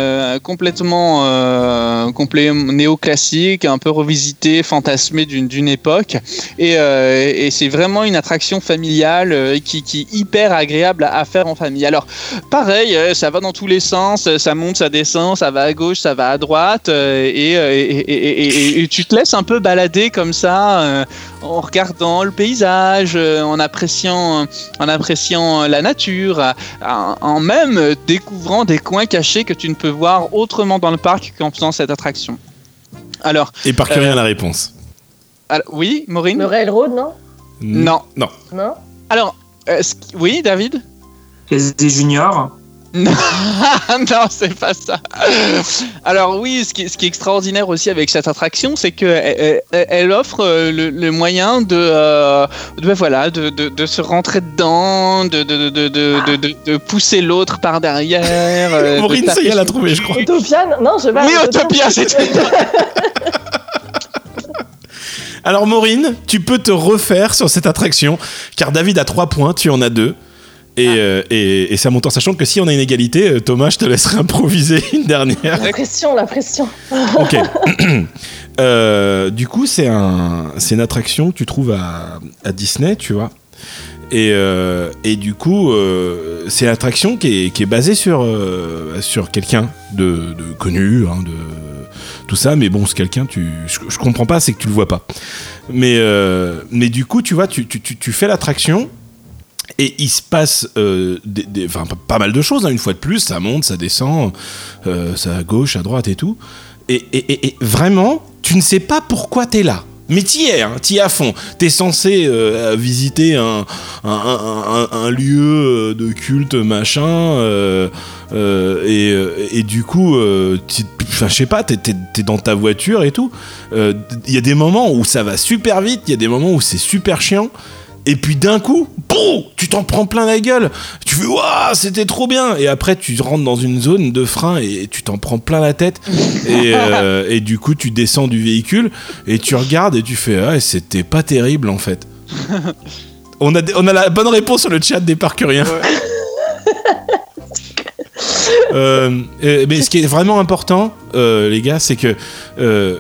complètement néoclassique, un peu revisité, fantasmé d'une époque. Et, et c'est vraiment une attraction familiale qui, qui est hyper agréable à faire en famille. Alors pareil, euh, ça va dans tous les sens, euh, ça monte, ça descend, ça va à gauche, ça va à droite, euh, et, tu te laisses un peu balader comme ça, en regardant le paysage, en appréciant, en appréciant la nature, en même découvrant des coins cachés que tu ne peux voir autrement dans le parc qu'en faisant cette attraction. Alors. Et par que rien la réponse. oui, Maureen? Le railroad, non? Non. Non. Non? Alors, oui, David? des Junior. non, c'est pas ça. Alors oui, ce qui, est, extraordinaire aussi avec cette attraction, c'est qu'elle elle, offre euh, le, moyen de, euh, ben voilà, de, se rentrer dedans, de, de, pousser l'autre par derrière. Euh, Maureen, ça y est, elle a trouvé, je crois. Utopia Non, je vais Oui, Utopia, c'était... Alors Maureen, tu peux te refaire sur cette attraction, car David a 3 points, tu en as 2. Ah. Euh, et, et, ça monte en sachant que si on a une égalité, euh, Thomas, je te laisserai improviser une dernière. La pression, la pression. ok. Euh, du coup, c'est un, une attraction que tu trouves à, à Disney, tu vois. Et, et, du coup, c'est une attraction qui est, qui est basée sur, sur quelqu'un de, de, connu, hein, de tout ça. Mais bon, ce quelqu'un, tu, je, je, comprends pas, c'est que tu le vois pas. Mais, mais du coup, tu vois, tu, tu, tu fais l'attraction et il se passe euh, des, pas mal de choses, hein. une fois de plus, ça monte, ça descend, euh, ça à gauche, à droite et tout. Et, vraiment, tu ne sais pas pourquoi tu es là. Mais t'y es, hein, t'y es à fond. T'es censé euh, visiter un, lieu de culte, machin, et, du coup, je sais pas, t'es es, dans ta voiture et tout. Il y a des moments où ça va super vite, il y a des moments où c'est super chiant. Et puis d'un coup, boum, tu t'en prends plein la gueule. Tu fais waouh, c'était trop bien. Et après, tu rentres dans une zone de frein et tu t'en prends plein la tête. et, euh, et, du coup, tu descends du véhicule et tu regardes et tu fais ah, c'était pas terrible en fait. on a, on a la bonne réponse sur le chat des parcuriens. Euh, mais ce qui est vraiment important, euh, les gars, c'est que euh,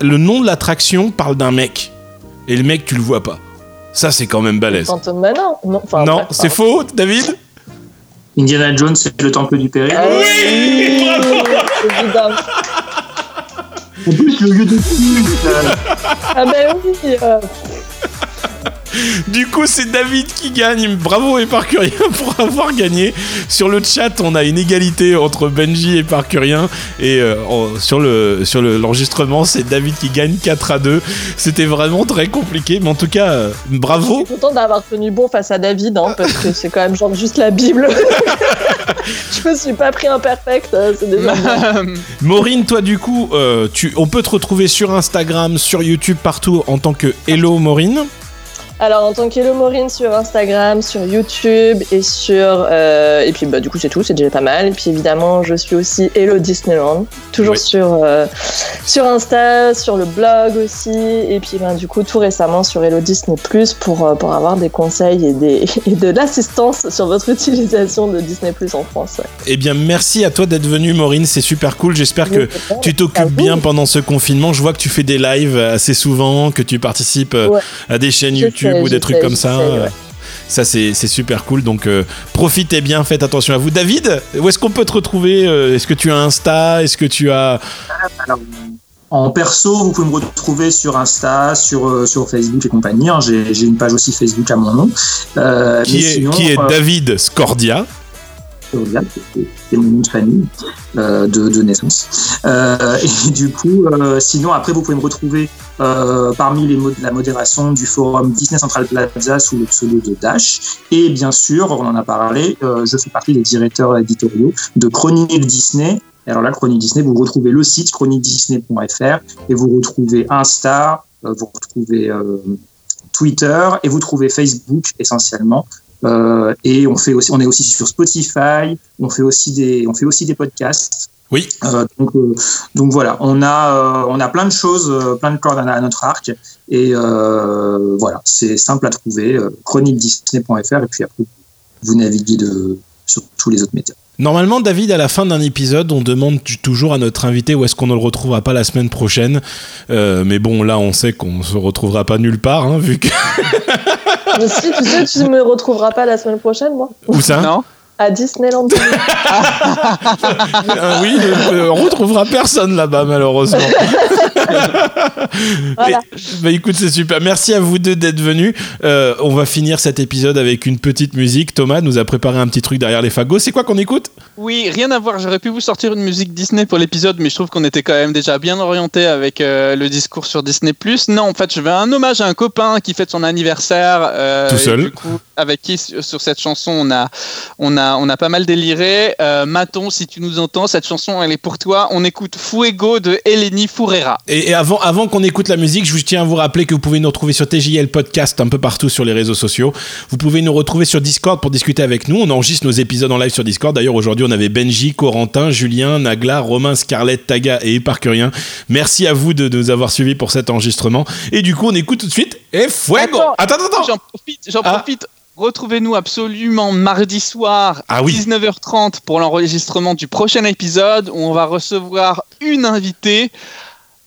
le nom de l'attraction parle d'un mec. Et le mec, tu le vois pas. Ça, c'est quand même balèze. Non, non c'est faux, David Indiana Jones, c'est le temple du péril. Ah oui, En plus, le lieu de Ah ben oui du coup, c'est David qui gagne. Bravo Éparcurien pour avoir gagné. Sur le chat, on a une égalité entre Benji et Éparcurien. Et euh, sur le sur l'enregistrement, c'est David qui gagne 4 à 2. C'était vraiment très compliqué. Mais en tout cas, euh, bravo. Je suis content d'avoir tenu bon face à David, hein, parce que c'est quand même genre juste la Bible. je me suis pas pris un perfect. Euh, c'est déjà Maureen, toi, du coup, tu, on peut te retrouver sur Instagram, sur YouTube, partout en tant que Hello Maureen. Alors, en tant qu'Hello Maureen sur Instagram, sur YouTube et sur. Euh, et puis, bah, du coup, c'est tout, c'est déjà pas mal. Et puis, évidemment, je suis aussi Hello Disneyland, toujours sur, euh, sur Insta, sur le blog aussi. Et puis, ben, du coup, tout récemment sur Hello Disney Plus pour, euh, pour avoir des conseils et, des, et de l'assistance sur votre utilisation de Disney Plus en France. Eh bien, merci à toi d'être venue, Maureen, c'est super cool. J'espère que tu t'occupes bien pendant ce confinement. Je vois que tu fais des lives assez souvent, que tu participes à des chaînes YouTube ou des trucs comme ça. Ça, c'est super cool. Donc, euh, profitez bien, faites attention à vous. David, où est-ce qu'on peut te retrouver euh, Est-ce que tu as Insta Est-ce que tu as. en perso, vous pouvez me retrouver sur Insta, sur, euh, sur Facebook et compagnie. Hein. J'ai une page aussi Facebook à mon nom. qui, est, qui est David Scordia c'est mon nom de famille euh, de, naissance. Euh, et du coup, euh, sinon, après, vous pouvez me retrouver parmi la modération du forum Disney Central Plaza sous le pseudo de Dash. Et bien sûr, on en a parlé, je fais partie des directeurs éditoriaux de Chronique Disney. alors là, Chronique Disney, vous retrouvez le site chroniquedisney.fr et vous retrouvez Insta, vous retrouvez Twitter et vous trouvez Facebook essentiellement. Euh, et on fait aussi, on est aussi sur Spotify. On fait aussi des, on fait aussi des podcasts. Oui. Euh, donc, euh, donc, voilà, on a, on a plein de choses, plein de cordes à notre arc. Et voilà, c'est simple à trouver. chroniquedisney.fr et puis après vous naviguez de, sur tous les autres médias. Normalement, David, à la fin d'un épisode, on demande toujours à notre invité où est-ce qu'on ne le retrouvera pas la semaine prochaine. mais bon, là, on sait qu'on ne se retrouvera pas nulle part, hein, vu que. Mais si, tu sais, tu ne me retrouveras pas la semaine prochaine, moi. Où ça? Non à Disneyland. Ah oui, on retrouvera personne là-bas malheureusement. voilà. bah écoute, c'est super. Merci à vous deux d'être venus. Euh, on va finir cet épisode avec une petite musique. Thomas nous a préparé un petit truc derrière les fagots. C'est quoi qu'on écoute? Oui, rien à voir. J'aurais pu vous sortir une musique Disney pour l'épisode, mais je trouve qu'on était quand même déjà bien orienté avec euh, le discours sur Disney+. Non, en fait, je veux un hommage à un copain qui fête son anniversaire. Euh, Tout seul. Du coup, avec qui sur cette chanson on a on a on a pas mal déliré. Euh, Maton, si tu nous entends, cette chanson elle est pour toi. On écoute Fuego de Eleni Furera. Et, avant avant qu'on écoute la musique, je tiens à vous rappeler que vous pouvez nous retrouver sur TJL Podcast un peu partout sur les réseaux sociaux. Vous pouvez nous retrouver sur Discord pour discuter avec nous. On enregistre nos épisodes en live sur Discord. D'ailleurs aujourd'hui on avait Benji, Corentin, Julien, Nagla, Romain, Scarlett, Taga et Éparcurien. Merci à vous de, nous avoir suivis pour cet enregistrement. Et du coup on écoute tout de suite et Fuego. Attends, attends, attends. J'en profite, j'en ah. profite. Retrouvez-nous absolument mardi soir à 19h30 pour l'enregistrement du prochain épisode où on va recevoir une invitée.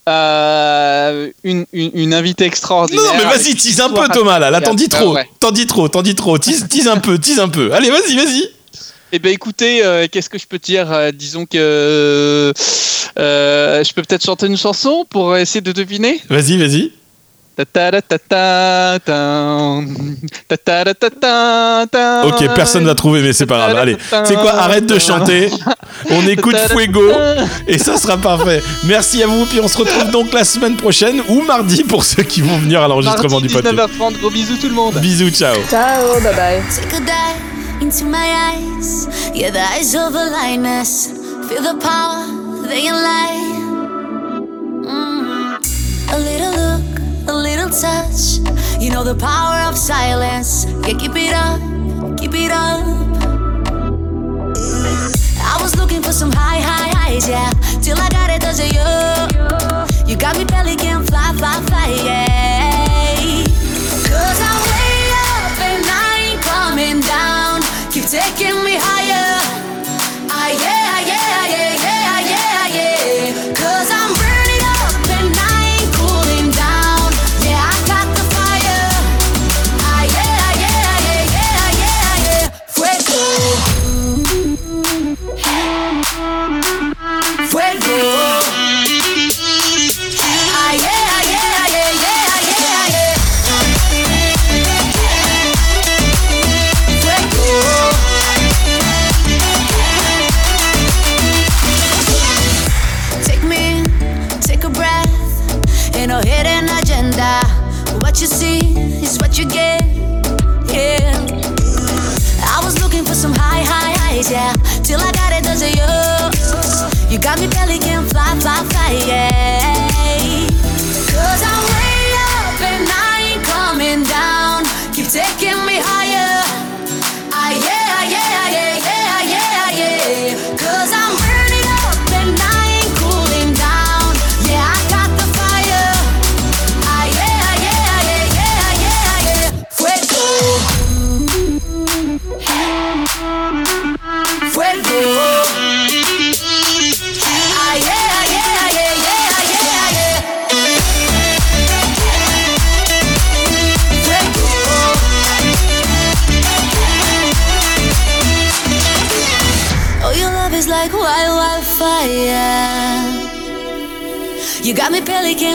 Euh, une, une, invitée extraordinaire. Non, mais vas-y, tease un peu, Thomas, là. Là, t'en dis trop. T'en dis trop, t'en dis trop. Tease, un peu, tease un peu. Allez, vas-y, vas-y. Eh bien, écoutez, euh, qu'est-ce que je peux dire euh, Disons que je peux peut-être chanter une chanson pour essayer de deviner? Vas-y, vas-y. Ok, personne n'a trouvé, mais c'est pas grave. Allez, c'est quoi Arrête de chanter. On écoute Fuego et ça sera parfait. Merci à vous. Puis on se retrouve donc la semaine prochaine ou mardi pour ceux qui vont venir à l'enregistrement du podcast. 19h30. Gros bisous tout le monde. Bisous, ciao. Ciao, bye bye. into my eyes. the power of silence. Yeah, keep it up, keep it up. I was looking for some high, high highs, yeah. Till I got it, does it you? You got me belly can fly, fly, fly, yeah.